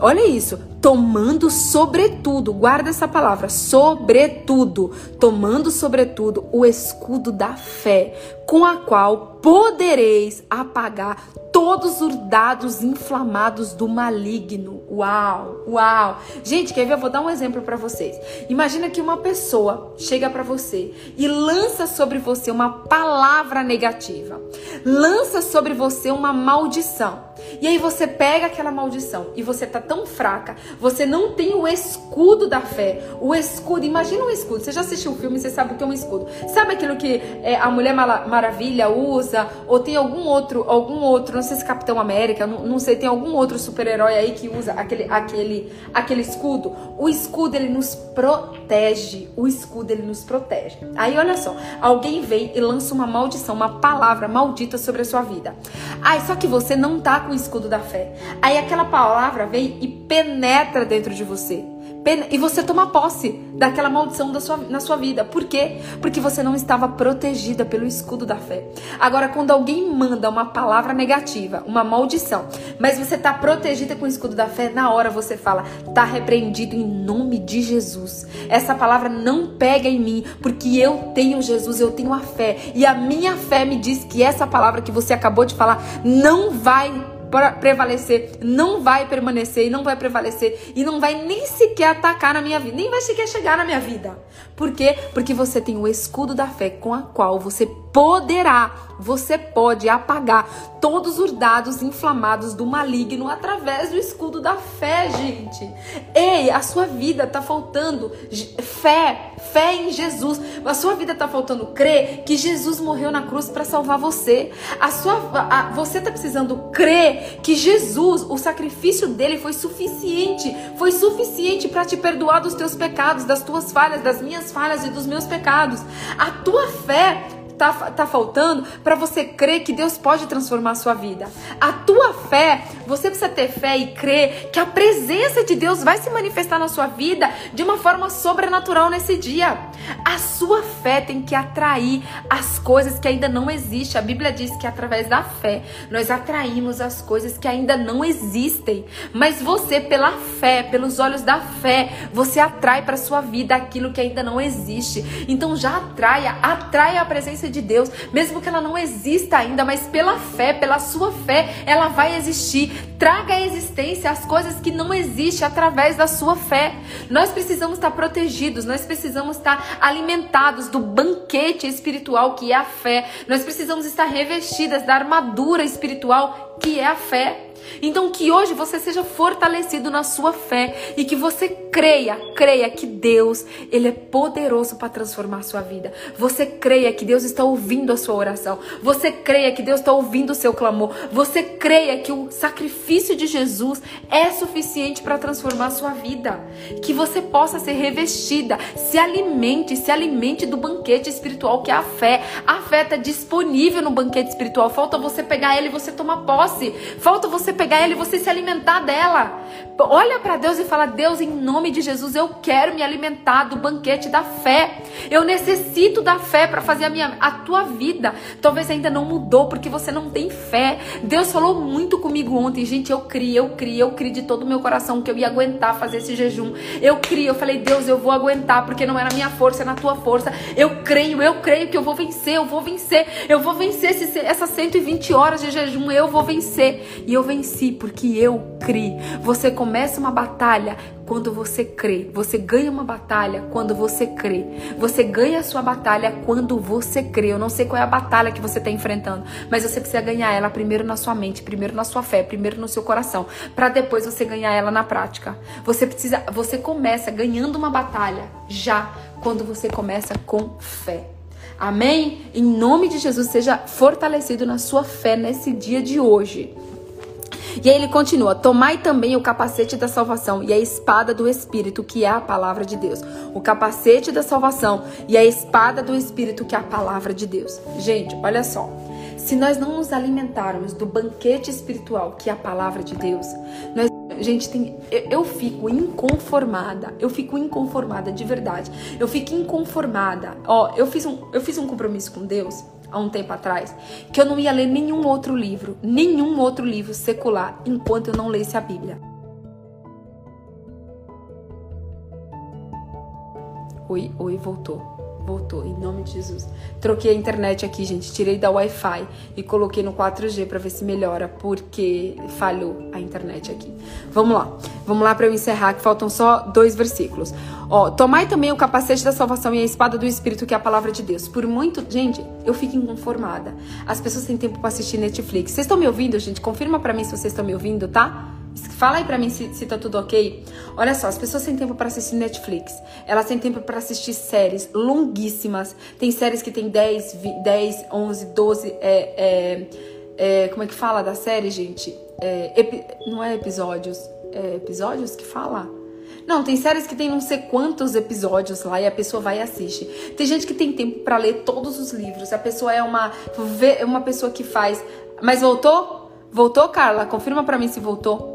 Olha isso, tomando sobretudo, guarda essa palavra, sobretudo, tomando sobretudo o escudo da fé, com a qual podereis apagar todos os dados inflamados do maligno. Uau, uau. Gente, quer ver? Eu vou dar um exemplo para vocês. Imagina que uma pessoa chega para você e lança sobre você uma palavra negativa. Lança sobre você uma maldição. E aí você pega aquela maldição e você tá tão fraca, você não tem o escudo da fé. O escudo, imagina um escudo. Você já assistiu o filme, você sabe o que é um escudo. Sabe aquilo que é, a Mulher Maravilha usa ou tem algum outro, algum outro sei se Capitão América, não, não sei, tem algum outro super-herói aí que usa aquele, aquele, aquele escudo. O escudo ele nos protege. O escudo ele nos protege. Aí olha só, alguém vem e lança uma maldição, uma palavra maldita sobre a sua vida. Aí só que você não tá com o escudo da fé. Aí aquela palavra vem e penetra dentro de você e você toma posse daquela maldição da sua, na sua vida. Por quê? Porque você não estava protegida pelo escudo da fé. Agora, quando alguém manda uma palavra negativa, uma maldição, mas você está protegida com o escudo da fé, na hora você fala, está repreendido em nome de Jesus. Essa palavra não pega em mim, porque eu tenho Jesus, eu tenho a fé. E a minha fé me diz que essa palavra que você acabou de falar não vai prevalecer, não vai permanecer e não vai prevalecer e não vai nem sequer atacar na minha vida, nem vai sequer chegar na minha vida. Por quê? Porque você tem o escudo da fé com a qual você poderá, você pode apagar todos os dados inflamados do maligno através do escudo da fé, gente. Ei, a sua vida tá faltando fé, fé em Jesus. A sua vida tá faltando crer que Jesus morreu na cruz para salvar você. A sua a, você tá precisando crer que Jesus, o sacrifício dele foi suficiente, foi suficiente para te perdoar dos teus pecados, das tuas falhas, das minhas falhas e dos meus pecados. A tua fé tá, tá faltando para você crer que Deus pode transformar a sua vida. A tua fé, você precisa ter fé e crer que a presença de Deus vai se manifestar na sua vida de uma forma sobrenatural nesse dia. A sua fé tem que atrair as coisas que ainda não existem. A Bíblia diz que através da fé nós atraímos as coisas que ainda não existem. Mas você, pela fé, pelos olhos da fé, você atrai para sua vida aquilo que ainda não existe. Então já atraia, atraia a presença de Deus, mesmo que ela não exista ainda, mas pela fé, pela sua fé, ela vai existir. Traga à existência as coisas que não existem através da sua fé. Nós precisamos estar protegidos, nós precisamos estar alimentados do banquete espiritual que é a fé. Nós precisamos estar revestidas da armadura espiritual que é a fé. Então que hoje você seja fortalecido na sua fé e que você creia, creia que Deus, ele é poderoso para transformar a sua vida. Você creia que Deus está ouvindo a sua oração. Você creia que Deus está ouvindo o seu clamor. Você creia que o sacrifício de Jesus é suficiente para transformar a sua vida. Que você possa ser revestida, se alimente, se alimente do banquete espiritual que é a fé. A fé está disponível no banquete espiritual. Falta você pegar ela e você tomar posse. Falta você pegar ela e você se alimentar dela. Olha para Deus e fala: Deus, em nome de Jesus, eu quero me alimentar do banquete da fé. Eu necessito da fé para fazer a minha a tua vida. Talvez ainda não mudou porque você não tem fé. Deus falou muito comigo ontem, gente. Eu criei, eu criei, eu criei de todo o meu coração que eu ia aguentar fazer esse jejum. Eu criei, eu falei: Deus, eu vou aguentar porque não é na minha força, é na tua força. Eu creio, eu creio que eu vou vencer, eu vou vencer, eu vou vencer esse, essas 120 horas de jejum. Eu vou vencer e eu venci porque eu criei. Você começa uma batalha quando você crê. Você ganha uma batalha quando você crê. Você ganha a sua batalha quando você crê. Eu não sei qual é a batalha que você está enfrentando, mas você precisa ganhar ela primeiro na sua mente, primeiro na sua fé, primeiro no seu coração, para depois você ganhar ela na prática. Você precisa, você começa ganhando uma batalha já quando você começa com fé. Amém? Em nome de Jesus, seja fortalecido na sua fé nesse dia de hoje. E aí ele continua: Tomai também o capacete da salvação e a espada do Espírito, que é a palavra de Deus. O capacete da salvação e a espada do Espírito, que é a palavra de Deus. Gente, olha só. Se nós não nos alimentarmos do banquete espiritual, que é a palavra de Deus, nós Gente, tem, eu, eu, fico inconformada. Eu fico inconformada de verdade. Eu fico inconformada. Ó, eu fiz um, eu fiz um compromisso com Deus há um tempo atrás, que eu não ia ler nenhum outro livro, nenhum outro livro secular, enquanto eu não lesse a Bíblia. Oi, oi, voltou. Voltou, em nome de Jesus. Troquei a internet aqui, gente. Tirei da Wi-Fi e coloquei no 4G para ver se melhora, porque falhou a internet aqui. Vamos lá. Vamos lá para eu encerrar, que faltam só dois versículos. Ó, tomai também o capacete da salvação e a espada do Espírito, que é a palavra de Deus. Por muito. Gente, eu fico inconformada. As pessoas têm tempo para assistir Netflix. Vocês estão me ouvindo, gente? Confirma para mim se vocês estão me ouvindo, tá? Fala aí pra mim se, se tá tudo ok. Olha só, as pessoas têm tempo para assistir Netflix. Elas têm tempo para assistir séries longuíssimas. Tem séries que tem 10, 10 11, 12. É, é, é, como é que fala da série, gente? É, epi, não é episódios. É episódios que fala? Não, tem séries que tem não sei quantos episódios lá e a pessoa vai e assiste. Tem gente que tem tempo para ler todos os livros. A pessoa é uma, uma pessoa que faz. Mas voltou? Voltou, Carla? Confirma para mim se voltou.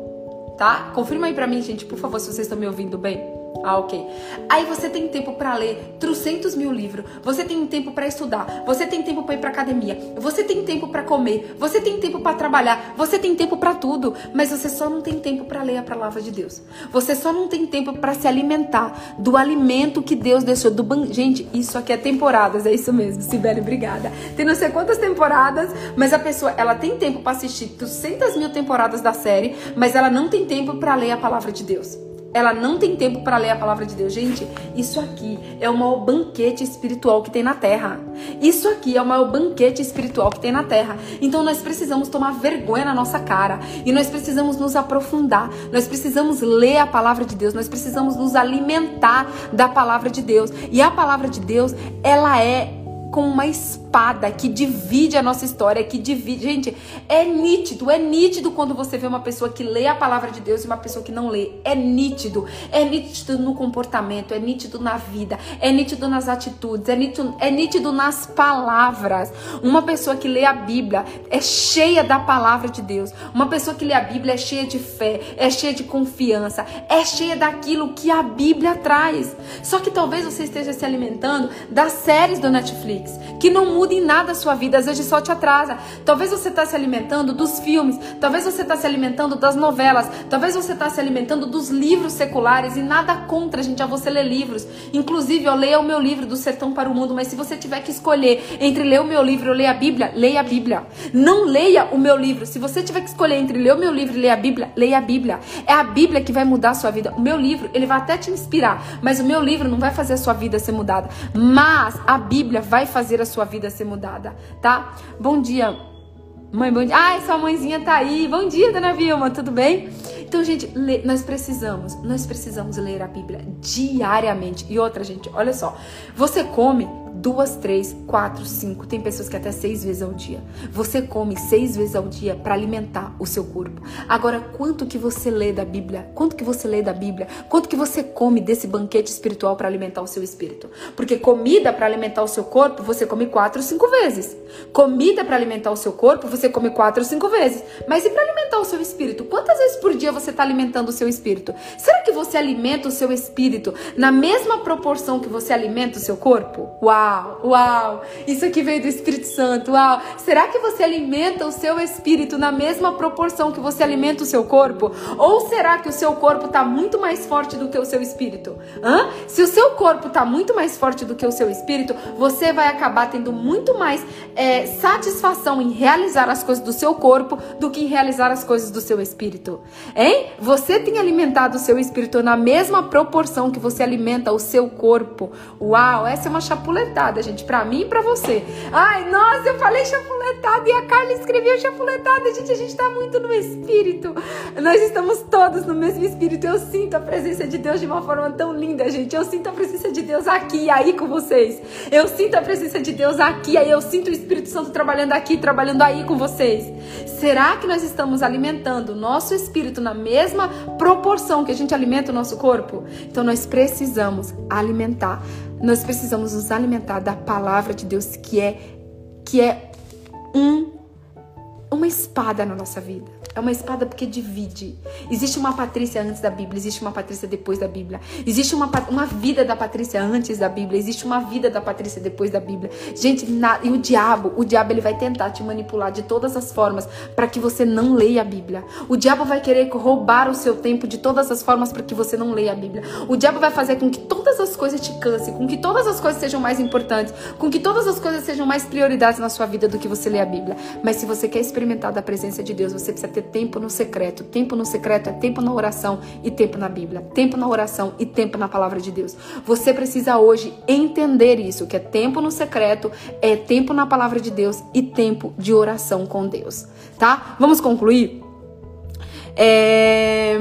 Tá? Confirma aí pra mim, gente, por favor, se vocês estão me ouvindo bem. Ah, ok. Aí você tem tempo para ler trocentos mil livros. Você tem tempo para estudar. Você tem tempo para ir para academia. Você tem tempo para comer. Você tem tempo para trabalhar. Você tem tempo para tudo. Mas você só não tem tempo para ler a palavra de Deus. Você só não tem tempo para se alimentar do alimento que Deus deixou do ban... Gente, isso aqui é temporadas, é isso mesmo. Sibeli, obrigada. Tem não sei quantas temporadas, mas a pessoa ela tem tempo para assistir trocentas mil temporadas da série, mas ela não tem tempo para ler a palavra de Deus. Ela não tem tempo para ler a palavra de Deus. Gente, isso aqui é o maior banquete espiritual que tem na terra. Isso aqui é o maior banquete espiritual que tem na terra. Então nós precisamos tomar vergonha na nossa cara e nós precisamos nos aprofundar. Nós precisamos ler a palavra de Deus. Nós precisamos nos alimentar da palavra de Deus. E a palavra de Deus, ela é como uma espada espada que divide a nossa história, que divide. Gente, é nítido, é nítido quando você vê uma pessoa que lê a palavra de Deus e uma pessoa que não lê. É nítido. É nítido no comportamento, é nítido na vida, é nítido nas atitudes, é nítido, é nítido nas palavras. Uma pessoa que lê a Bíblia é cheia da palavra de Deus. Uma pessoa que lê a Bíblia é cheia de fé, é cheia de confiança, é cheia daquilo que a Bíblia traz. Só que talvez você esteja se alimentando das séries do Netflix, que não muda em nada a sua vida, às vezes só te atrasa. Talvez você está se alimentando dos filmes, talvez você está se alimentando das novelas, talvez você está se alimentando dos livros seculares e nada contra, gente, a você ler livros. Inclusive, eu leia o meu livro do Sertão para o Mundo, mas se você tiver que escolher entre ler o meu livro ou ler a Bíblia, leia a Bíblia. Não leia o meu livro. Se você tiver que escolher entre ler o meu livro e ler a Bíblia, leia a Bíblia. É a Bíblia que vai mudar a sua vida. O meu livro, ele vai até te inspirar, mas o meu livro não vai fazer a sua vida ser mudada. Mas a Bíblia vai fazer a sua vida ser mudada, tá? Bom dia. Mãe, bom dia. Ai, sua mãezinha tá aí. Bom dia, dona Vilma, tudo bem? Então, gente, nós precisamos, nós precisamos ler a Bíblia diariamente. E outra, gente, olha só. Você come duas, três, quatro, cinco, tem pessoas que até seis vezes ao dia. Você come seis vezes ao dia para alimentar o seu corpo. Agora, quanto que você lê da Bíblia? Quanto que você lê da Bíblia? Quanto que você come desse banquete espiritual para alimentar o seu espírito? Porque comida para alimentar o seu corpo, você come quatro, cinco vezes. Comida para alimentar o seu corpo, você come quatro, cinco vezes. Mas e para alimentar o seu espírito? Quantas vezes por dia você está alimentando o seu espírito? Será que você alimenta o seu espírito na mesma proporção que você alimenta o seu corpo? Uau! Uau, uau, isso aqui veio do Espírito Santo, uau. Será que você alimenta o seu espírito na mesma proporção que você alimenta o seu corpo? Ou será que o seu corpo está muito mais forte do que o seu espírito? Hã? Se o seu corpo está muito mais forte do que o seu espírito, você vai acabar tendo muito mais é, satisfação em realizar as coisas do seu corpo do que em realizar as coisas do seu espírito. Hein? Você tem alimentado o seu espírito na mesma proporção que você alimenta o seu corpo. Uau, essa é uma chapuleta chapuletada, gente, pra mim e pra você. Ai, nossa, eu falei chapuletada e a Carla escreveu chapuletada. Gente, a gente tá muito no espírito. Nós estamos todos no mesmo espírito. Eu sinto a presença de Deus de uma forma tão linda, gente. Eu sinto a presença de Deus aqui e aí com vocês. Eu sinto a presença de Deus aqui, aí eu sinto o Espírito Santo trabalhando aqui, trabalhando aí com vocês. Será que nós estamos alimentando o nosso espírito na mesma proporção que a gente alimenta o nosso corpo? Então nós precisamos alimentar nós precisamos nos alimentar da palavra de Deus que é que é um uma espada na nossa vida. É uma espada porque divide. Existe uma Patrícia antes da Bíblia, existe uma Patrícia depois da Bíblia. Existe uma, uma vida da Patrícia antes da Bíblia, existe uma vida da Patrícia depois da Bíblia. Gente, na, e o diabo, o diabo ele vai tentar te manipular de todas as formas para que você não leia a Bíblia. O diabo vai querer roubar o seu tempo de todas as formas para que você não leia a Bíblia. O diabo vai fazer com que todas as coisas te cansem, com que todas as coisas sejam mais importantes, com que todas as coisas sejam mais prioridades na sua vida do que você ler a Bíblia. Mas se você quer experimentar da presença de Deus, você precisa ter tempo no secreto. Tempo no secreto é tempo na oração e tempo na Bíblia. Tempo na oração e tempo na palavra de Deus. Você precisa hoje entender isso, que é tempo no secreto, é tempo na palavra de Deus e tempo de oração com Deus, tá? Vamos concluir? É...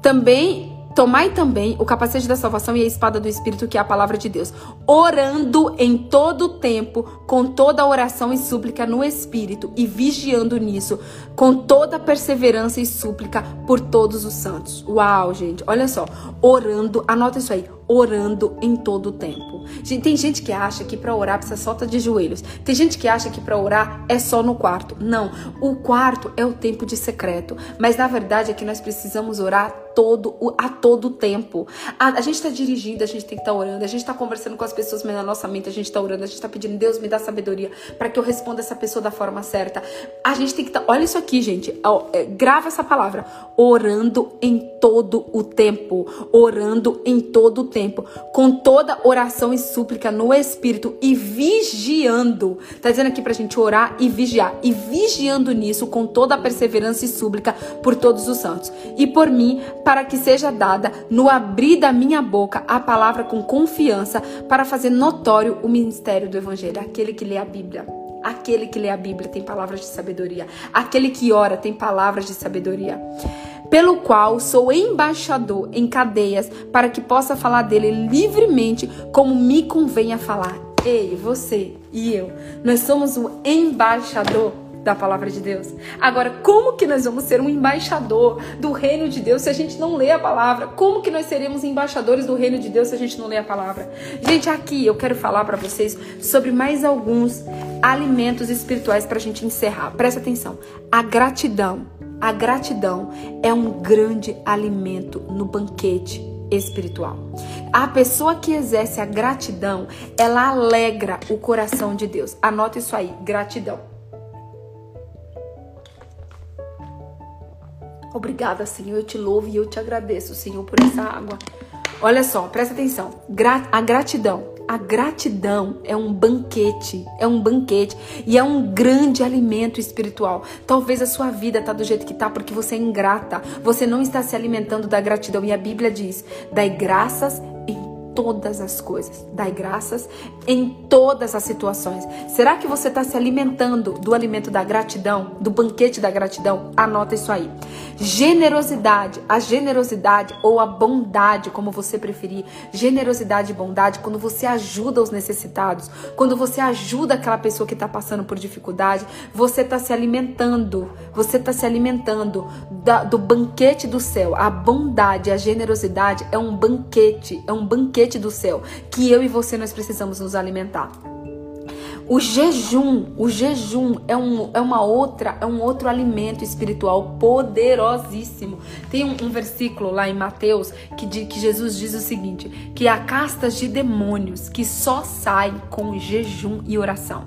Também Tomai também o capacete da salvação e a espada do Espírito, que é a palavra de Deus, orando em todo o tempo, com toda oração e súplica no Espírito, e vigiando nisso, com toda perseverança e súplica por todos os santos. Uau, gente, olha só, orando, anota isso aí, orando em todo o tempo. Tem gente que acha que para orar precisa só estar de joelhos. Tem gente que acha que para orar é só no quarto. Não, o quarto é o tempo de secreto. Mas na verdade é que nós precisamos orar todo a todo tempo. A, a gente está dirigindo, a gente tem que estar tá orando, a gente está conversando com as pessoas, mas na nossa mente a gente está orando, a gente está pedindo, Deus me dá sabedoria para que eu responda essa pessoa da forma certa. A gente tem que estar, tá, olha isso aqui, gente, é, grava essa palavra, orando em todo o tempo, orando em todo o tempo tempo, com toda oração e súplica no Espírito e vigiando. Tá dizendo aqui pra gente orar e vigiar. E vigiando nisso com toda a perseverança e súplica por todos os santos. E por mim, para que seja dada no abrir da minha boca a palavra com confiança para fazer notório o ministério do Evangelho. Aquele que lê a Bíblia. Aquele que lê a Bíblia tem palavras de sabedoria. Aquele que ora tem palavras de sabedoria pelo qual sou embaixador em cadeias, para que possa falar dele livremente como me convenha falar. Ei, você e eu, nós somos o embaixador da palavra de Deus. Agora, como que nós vamos ser um embaixador do reino de Deus se a gente não lê a palavra? Como que nós seremos embaixadores do reino de Deus se a gente não lê a palavra? Gente, aqui eu quero falar para vocês sobre mais alguns alimentos espirituais para a gente encerrar. Presta atenção. A gratidão. A gratidão é um grande alimento no banquete espiritual. A pessoa que exerce a gratidão, ela alegra o coração de Deus. Anota isso aí, gratidão. Obrigada, Senhor. Eu te louvo e eu te agradeço, Senhor, por essa água. Olha só, presta atenção. a gratidão. A gratidão é um banquete, é um banquete e é um grande alimento espiritual. Talvez a sua vida tá do jeito que tá porque você é ingrata. Você não está se alimentando da gratidão e a Bíblia diz: "Dai graças todas as coisas. Dai graças em todas as situações. Será que você está se alimentando do alimento da gratidão, do banquete da gratidão? Anota isso aí. Generosidade, a generosidade ou a bondade, como você preferir. Generosidade e bondade, quando você ajuda os necessitados, quando você ajuda aquela pessoa que está passando por dificuldade, você está se alimentando, você está se alimentando da, do banquete do céu. A bondade, a generosidade é um banquete, é um banquete do céu, que eu e você nós precisamos nos alimentar. O jejum, o jejum é, um, é uma outra, é um outro alimento espiritual poderosíssimo. Tem um, um versículo lá em Mateus que, de, que Jesus diz o seguinte: que há castas de demônios que só saem com jejum e oração.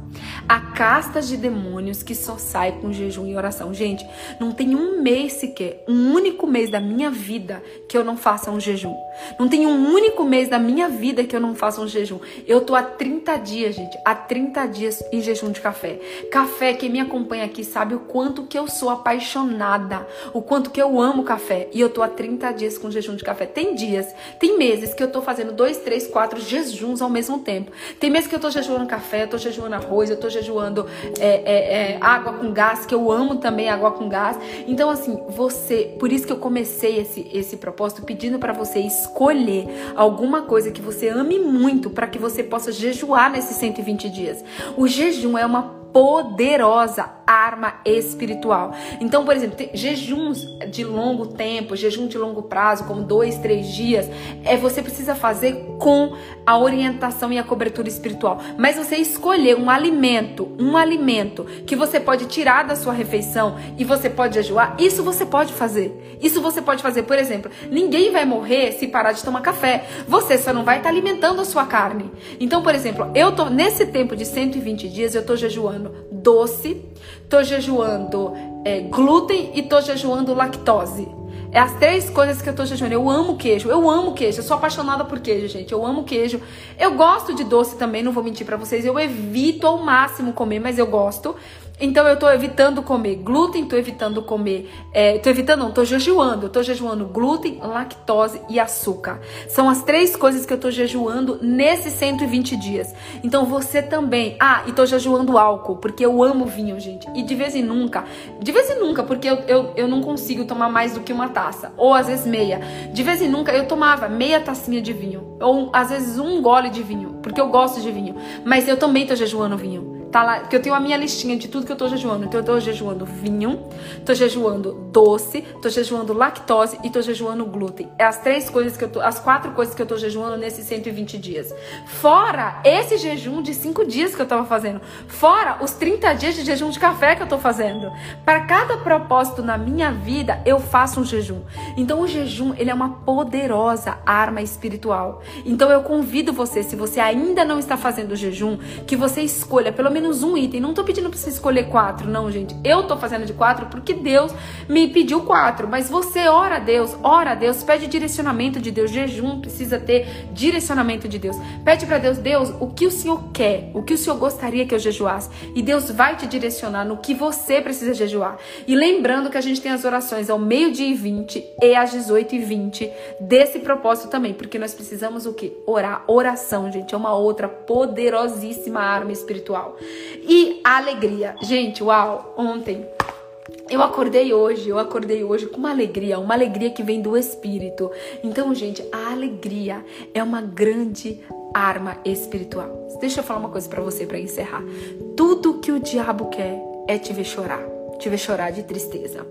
Há castas de demônios que só saem com jejum e oração. Gente, não tem um mês sequer, um único mês da minha vida que eu não faça um jejum. Não tem um único mês da minha vida que eu não faça um jejum. Eu tô há 30 dias, gente, há 30 dias em jejum de café. Café, quem me acompanha aqui sabe o quanto que eu sou apaixonada, o quanto que eu amo café. E eu tô há 30 dias com jejum de café. Tem dias, tem meses que eu tô fazendo dois, três, quatro jejuns ao mesmo tempo. Tem meses que eu tô jejuando café, eu tô jejuando arroz, eu tô jejuando é, é, é, água com gás, que eu amo também água com gás. Então, assim, você, por isso que eu comecei esse, esse propósito pedindo para você escolher alguma coisa que você ame muito para que você possa jejuar nesses 120 dias. O jejum é uma poderosa arma espiritual. Então, por exemplo, jejuns de longo tempo, jejum de longo prazo, como dois, três dias, é você precisa fazer com a orientação e a cobertura espiritual. Mas você escolher um alimento, um alimento que você pode tirar da sua refeição e você pode jejuar, isso você pode fazer. Isso você pode fazer. Por exemplo, ninguém vai morrer se parar de tomar café. Você só não vai estar alimentando a sua carne. Então, por exemplo, eu tô nesse tempo de 120 dias, eu tô jejuando doce, tô jejuando é, glúten e tô jejuando lactose. É as três coisas que eu tô jejuando. Eu amo queijo, eu amo queijo, eu sou apaixonada por queijo, gente. Eu amo queijo. Eu gosto de doce também, não vou mentir para vocês. Eu evito ao máximo comer, mas eu gosto. Então eu tô evitando comer glúten, tô evitando comer, é, tô evitando não, tô jejuando, eu tô jejuando glúten, lactose e açúcar. São as três coisas que eu tô jejuando nesses 120 dias. Então você também. Ah, e tô jejuando álcool, porque eu amo vinho, gente. E de vez em nunca, de vez em nunca, porque eu, eu, eu não consigo tomar mais do que uma taça, ou às vezes meia. De vez em nunca eu tomava meia tacinha de vinho, ou às vezes um gole de vinho, porque eu gosto de vinho. Mas eu também tô jejuando vinho. Tá lá, que eu tenho a minha listinha de tudo que eu tô jejuando. Então eu tô jejuando vinho, tô jejuando doce, tô jejuando lactose e tô jejuando glúten. É as três coisas que eu tô, as quatro coisas que eu tô jejuando nesses 120 dias. Fora esse jejum de cinco dias que eu tava fazendo. Fora os 30 dias de jejum de café que eu tô fazendo. Para cada propósito na minha vida, eu faço um jejum. Então o jejum, ele é uma poderosa arma espiritual. Então eu convido você, se você ainda não está fazendo jejum, que você escolha pelo menos menos um item. Não tô pedindo pra você escolher quatro, não, gente. Eu tô fazendo de quatro porque Deus me pediu quatro. Mas você ora a Deus, ora a Deus, pede direcionamento de Deus. Jejum precisa ter direcionamento de Deus. Pede para Deus, Deus, o que o Senhor quer? O que o Senhor gostaria que eu jejuasse? E Deus vai te direcionar no que você precisa jejuar. E lembrando que a gente tem as orações ao meio-dia e 20 e às 18 e 20 desse propósito também, porque nós precisamos o que? Orar. Oração, gente, é uma outra poderosíssima arma espiritual. E a alegria. Gente, uau, ontem eu acordei hoje, eu acordei hoje com uma alegria, uma alegria que vem do espírito. Então, gente, a alegria é uma grande arma espiritual. Deixa eu falar uma coisa para você para encerrar. Tudo que o diabo quer é te ver chorar te ver chorar de tristeza.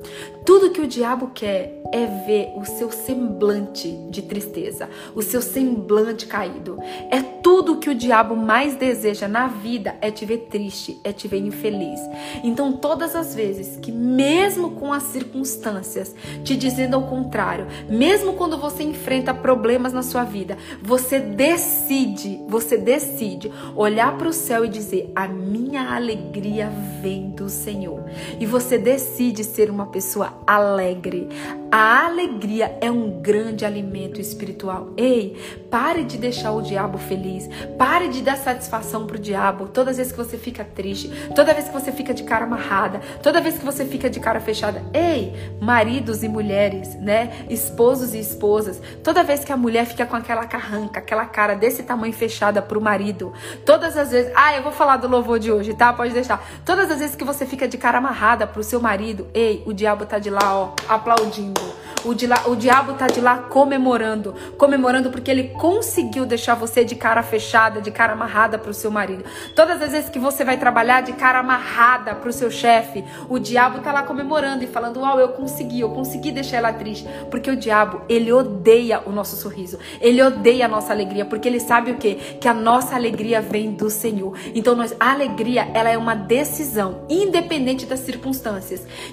Tudo que o diabo quer é ver o seu semblante de tristeza, o seu semblante caído. É tudo que o diabo mais deseja na vida é te ver triste, é te ver infeliz. Então, todas as vezes que, mesmo com as circunstâncias te dizendo ao contrário, mesmo quando você enfrenta problemas na sua vida, você decide, você decide olhar para o céu e dizer: A minha alegria vem do Senhor. E você você decide ser uma pessoa alegre. A alegria é um grande alimento espiritual. Ei, pare de deixar o diabo feliz. Pare de dar satisfação pro diabo todas as vezes que você fica triste, toda vez que você fica de cara amarrada, toda vez que você fica de cara fechada. Ei, maridos e mulheres, né? Esposos e esposas, toda vez que a mulher fica com aquela carranca, aquela cara desse tamanho fechada pro marido, todas as vezes, ah, eu vou falar do louvor de hoje, tá? Pode deixar. Todas as vezes que você fica de cara amarrada pro seu marido, ei, o diabo tá de lá, ó, aplaudindo. O, de lá, o diabo tá de lá comemorando, comemorando porque ele conseguiu deixar você de cara fechada, de cara amarrada pro seu marido. Todas as vezes que você vai trabalhar de cara amarrada pro seu chefe, o diabo tá lá comemorando e falando: "Uau, eu consegui, eu consegui deixar ela triste". Porque o diabo, ele odeia o nosso sorriso. Ele odeia a nossa alegria, porque ele sabe o quê? Que a nossa alegria vem do Senhor. Então, nós, a alegria, ela é uma decisão, independente das circunstâncias,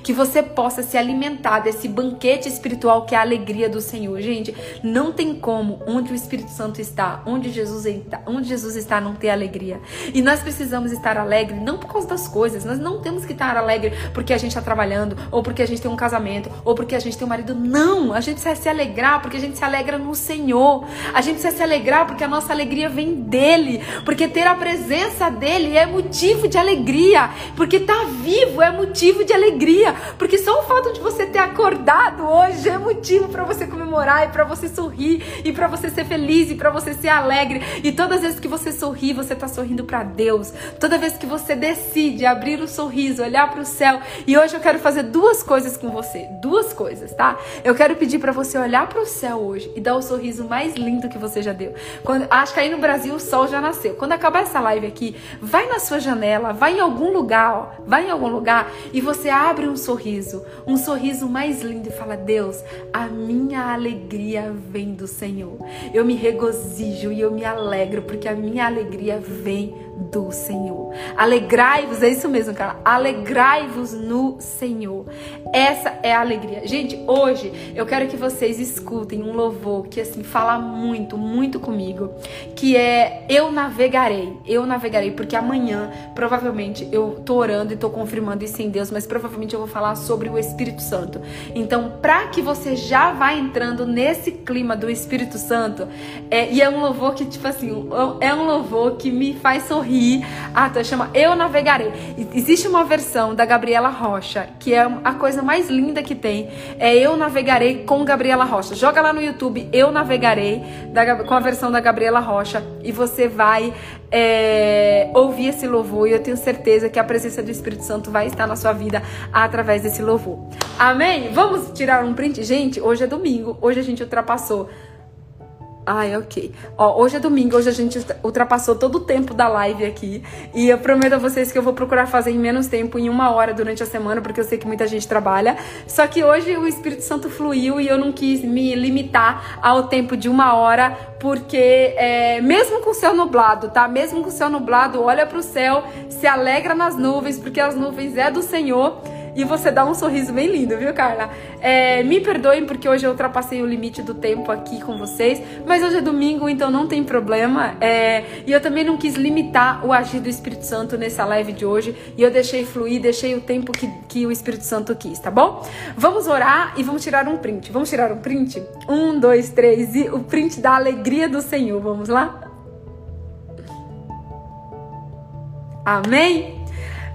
que você possa se alimentar desse banquete espiritual espiritual que é a alegria do Senhor. Gente, não tem como onde o Espírito Santo está, onde Jesus está, onde Jesus está não ter alegria. E nós precisamos estar alegre não por causa das coisas. Nós não temos que estar alegre porque a gente está trabalhando, ou porque a gente tem um casamento, ou porque a gente tem um marido. Não, a gente precisa se alegrar porque a gente se alegra no Senhor. A gente precisa se alegrar porque a nossa alegria vem dele, porque ter a presença dele é motivo de alegria, porque estar tá vivo é motivo de alegria, porque só o fato de você ter acordado hoje é motivo para você comemorar e para você sorrir e para você ser feliz e para você ser alegre. E todas as vezes que você sorri, você tá sorrindo para Deus. Toda vez que você decide abrir o sorriso, olhar para o céu. E hoje eu quero fazer duas coisas com você, duas coisas, tá? Eu quero pedir para você olhar para o céu hoje e dar o sorriso mais lindo que você já deu. Quando, acho que aí no Brasil o sol já nasceu. Quando acabar essa live aqui, vai na sua janela, vai em algum lugar, ó, vai em algum lugar e você abre um sorriso, um sorriso mais lindo e fala: "Deus, a minha alegria vem do Senhor. Eu me regozijo e eu me alegro, porque a minha alegria vem do Senhor. Alegrai-vos, é isso mesmo, cara. Alegrai-vos no Senhor. Essa é a alegria. Gente, hoje eu quero que vocês escutem um louvor que assim fala muito, muito comigo, que é eu navegarei. Eu navegarei porque amanhã provavelmente eu tô orando e tô confirmando isso em Deus, mas provavelmente eu vou falar sobre o Espírito Santo. Então, para que você já vá entrando nesse clima do Espírito Santo, é, e é um louvor que tipo assim, é um louvor que me faz sorrir sorrir. Ah, tá, chama Eu Navegarei. Existe uma versão da Gabriela Rocha, que é a coisa mais linda que tem. É Eu Navegarei com Gabriela Rocha. Joga lá no YouTube Eu Navegarei da, com a versão da Gabriela Rocha e você vai é, ouvir esse louvor e eu tenho certeza que a presença do Espírito Santo vai estar na sua vida através desse louvor. Amém? Vamos tirar um print? Gente, hoje é domingo, hoje a gente ultrapassou Ai, ok. Ó, hoje é domingo, hoje a gente ultrapassou todo o tempo da live aqui. E eu prometo a vocês que eu vou procurar fazer em menos tempo, em uma hora durante a semana, porque eu sei que muita gente trabalha. Só que hoje o Espírito Santo fluiu e eu não quis me limitar ao tempo de uma hora, porque é, mesmo com o céu nublado, tá? Mesmo com o céu nublado, olha para o céu, se alegra nas nuvens, porque as nuvens é do Senhor e você dá um sorriso bem lindo, viu, Carla? É, me perdoem porque hoje eu ultrapassei o limite do tempo aqui com vocês, mas hoje é domingo, então não tem problema. É, e eu também não quis limitar o agir do Espírito Santo nessa live de hoje, e eu deixei fluir, deixei o tempo que, que o Espírito Santo quis, tá bom? Vamos orar e vamos tirar um print. Vamos tirar um print? Um, dois, três, e o print da alegria do Senhor. Vamos lá? Amém?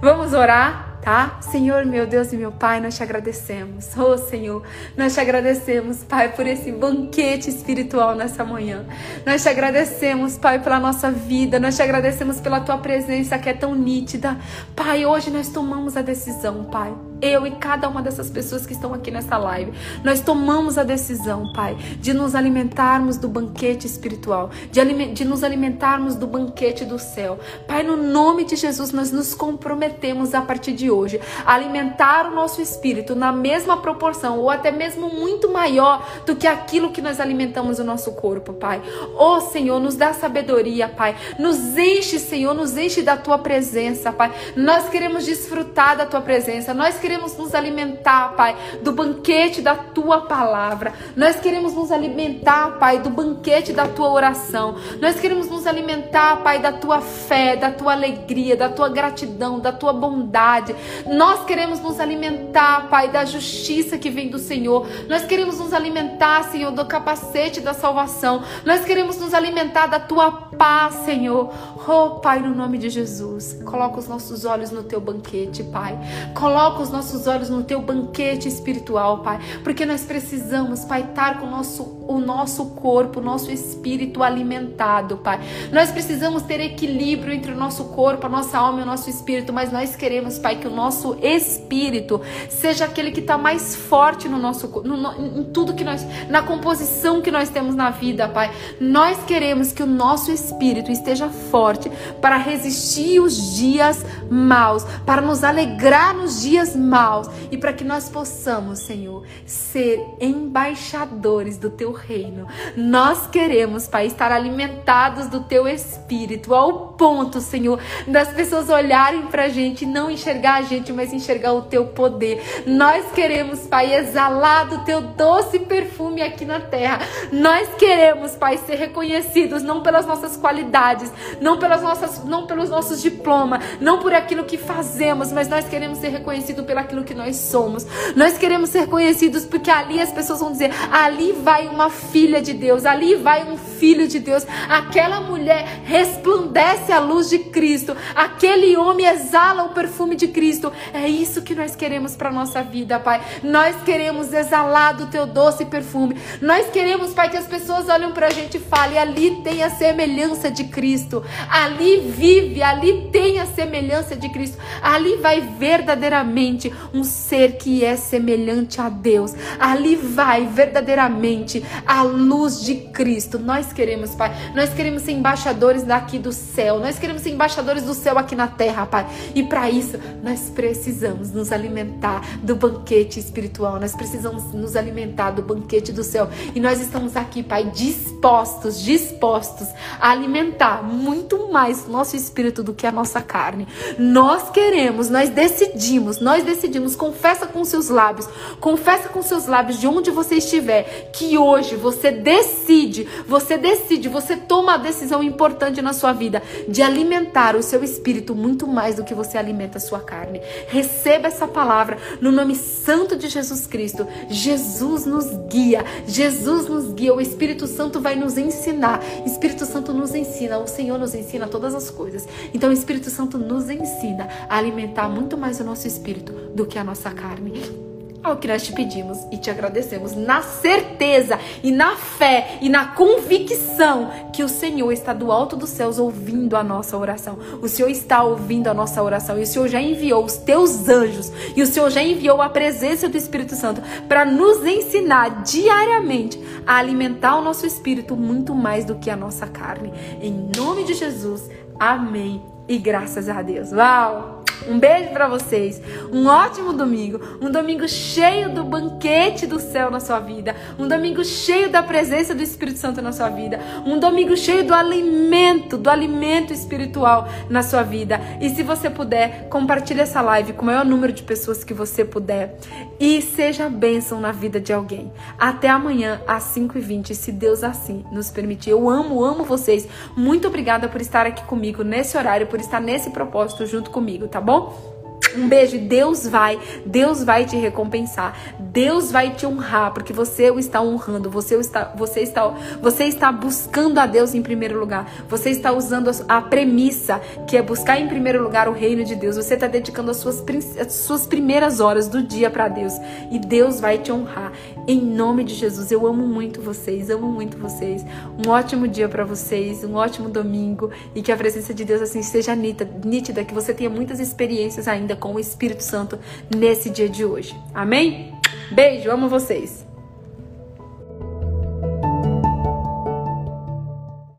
Vamos orar tá? Senhor, meu Deus e meu Pai, nós te agradecemos. Oh, Senhor, nós te agradecemos, Pai, por esse banquete espiritual nessa manhã. Nós te agradecemos, Pai, pela nossa vida. Nós te agradecemos pela tua presença que é tão nítida. Pai, hoje nós tomamos a decisão, Pai eu e cada uma dessas pessoas que estão aqui nessa live, nós tomamos a decisão, Pai, de nos alimentarmos do banquete espiritual, de, de nos alimentarmos do banquete do céu. Pai, no nome de Jesus, nós nos comprometemos a partir de hoje a alimentar o nosso espírito na mesma proporção ou até mesmo muito maior do que aquilo que nós alimentamos o nosso corpo, Pai. Ó oh, Senhor, nos dá sabedoria, Pai. Nos enche, Senhor, nos enche da tua presença, Pai. Nós queremos desfrutar da tua presença. Nós queremos nos alimentar, Pai, do banquete da tua palavra. Nós queremos nos alimentar, Pai, do banquete da tua oração. Nós queremos nos alimentar, Pai, da tua fé, da tua alegria, da tua gratidão, da tua bondade. Nós queremos nos alimentar, Pai, da justiça que vem do Senhor. Nós queremos nos alimentar, Senhor, do capacete da salvação. Nós queremos nos alimentar da tua paz, Senhor. Oh, Pai, no nome de Jesus, coloca os nossos olhos no teu banquete, Pai. Coloca os nossos olhos no teu banquete espiritual, Pai, porque nós precisamos, Pai, estar com o nosso, o nosso corpo, o nosso espírito alimentado, Pai. Nós precisamos ter equilíbrio entre o nosso corpo, a nossa alma e o nosso espírito, mas nós queremos, Pai, que o nosso espírito seja aquele que está mais forte no nosso no, em tudo que nós, na composição que nós temos na vida, Pai. Nós queremos que o nosso espírito esteja forte para resistir os dias maus, para nos alegrar nos dias maus e para que nós possamos, Senhor, ser embaixadores do teu reino. Nós queremos, Pai, estar alimentados do teu espírito ao ponto, Senhor, das pessoas olharem para a gente não enxergar a gente, mas enxergar o teu poder. Nós queremos, Pai, exalar do teu doce perfume aqui na terra. Nós queremos, Pai, ser reconhecidos não pelas nossas qualidades, não pelas nossas, não pelos nossos diplomas, não por aquilo que fazemos, mas nós queremos ser reconhecidos pelo aquilo que nós somos. Nós queremos ser conhecidos porque ali as pessoas vão dizer: ali vai uma filha de Deus, ali vai um filho de Deus. Aquela mulher resplandece a luz de Cristo, aquele homem exala o perfume de Cristo. É isso que nós queremos para nossa vida, Pai. Nós queremos exalar do teu doce perfume. Nós queremos, Pai, que as pessoas olhem para a gente e falem: ali tem a semelhança de Cristo, ali vive, ali tem a semelhança de Cristo, ali vai verdadeiramente um ser que é semelhante a Deus, ali vai verdadeiramente a luz de Cristo. Nós queremos, Pai, nós queremos ser embaixadores daqui do céu, nós queremos ser embaixadores do céu aqui na terra, Pai, e para isso nós precisamos nos alimentar do banquete espiritual, nós precisamos nos alimentar do banquete do céu. E nós estamos aqui, Pai, dispostos, dispostos a alimentar muito mais nosso espírito do que a nossa carne. Nós queremos, nós decidimos, nós decidimos, confessa com seus lábios, confessa com seus lábios de onde você estiver, que hoje você decide, você decide, você toma a decisão importante na sua vida de alimentar o seu espírito muito mais do que você alimenta a sua carne. Receba essa palavra no nome santo de Jesus Cristo. Jesus nos guia, Jesus nos guia, o Espírito Santo vai nos ensinar. Espírito Santo nos ensina, o Senhor nos ensina todas as coisas. Então o Espírito Santo nos ensina a alimentar muito mais o nosso espírito do que a nossa carne ao que nós te pedimos e te agradecemos na certeza e na fé e na convicção que o Senhor está do alto dos céus ouvindo a nossa oração. O Senhor está ouvindo a nossa oração e o Senhor já enviou os teus anjos e o Senhor já enviou a presença do Espírito Santo para nos ensinar diariamente a alimentar o nosso espírito muito mais do que a nossa carne. Em nome de Jesus. Amém. E graças a Deus. Uau! Um beijo para vocês. Um ótimo domingo. Um domingo cheio do banquete do céu na sua vida. Um domingo cheio da presença do Espírito Santo na sua vida. Um domingo cheio do alimento, do alimento espiritual na sua vida. E se você puder, compartilhe essa live com o maior número de pessoas que você puder. E seja bênção na vida de alguém. Até amanhã, às 5h20, se Deus assim nos permitir. Eu amo, amo vocês. Muito obrigada por estar aqui comigo nesse horário, por estar nesse propósito junto comigo, tá bom? Bom? Um beijo, Deus vai, Deus vai te recompensar. Deus vai te honrar porque você o está honrando, você está, você está, você está buscando a Deus em primeiro lugar. Você está usando a, premissa que é buscar em primeiro lugar o reino de Deus. Você está dedicando as suas, as suas primeiras horas do dia para Deus e Deus vai te honrar. Em nome de Jesus, eu amo muito vocês, amo muito vocês. Um ótimo dia para vocês, um ótimo domingo e que a presença de Deus assim seja nítida, nítida que você tenha muitas experiências ainda
com o Espírito Santo nesse dia de hoje. Amém? Beijo, amo vocês.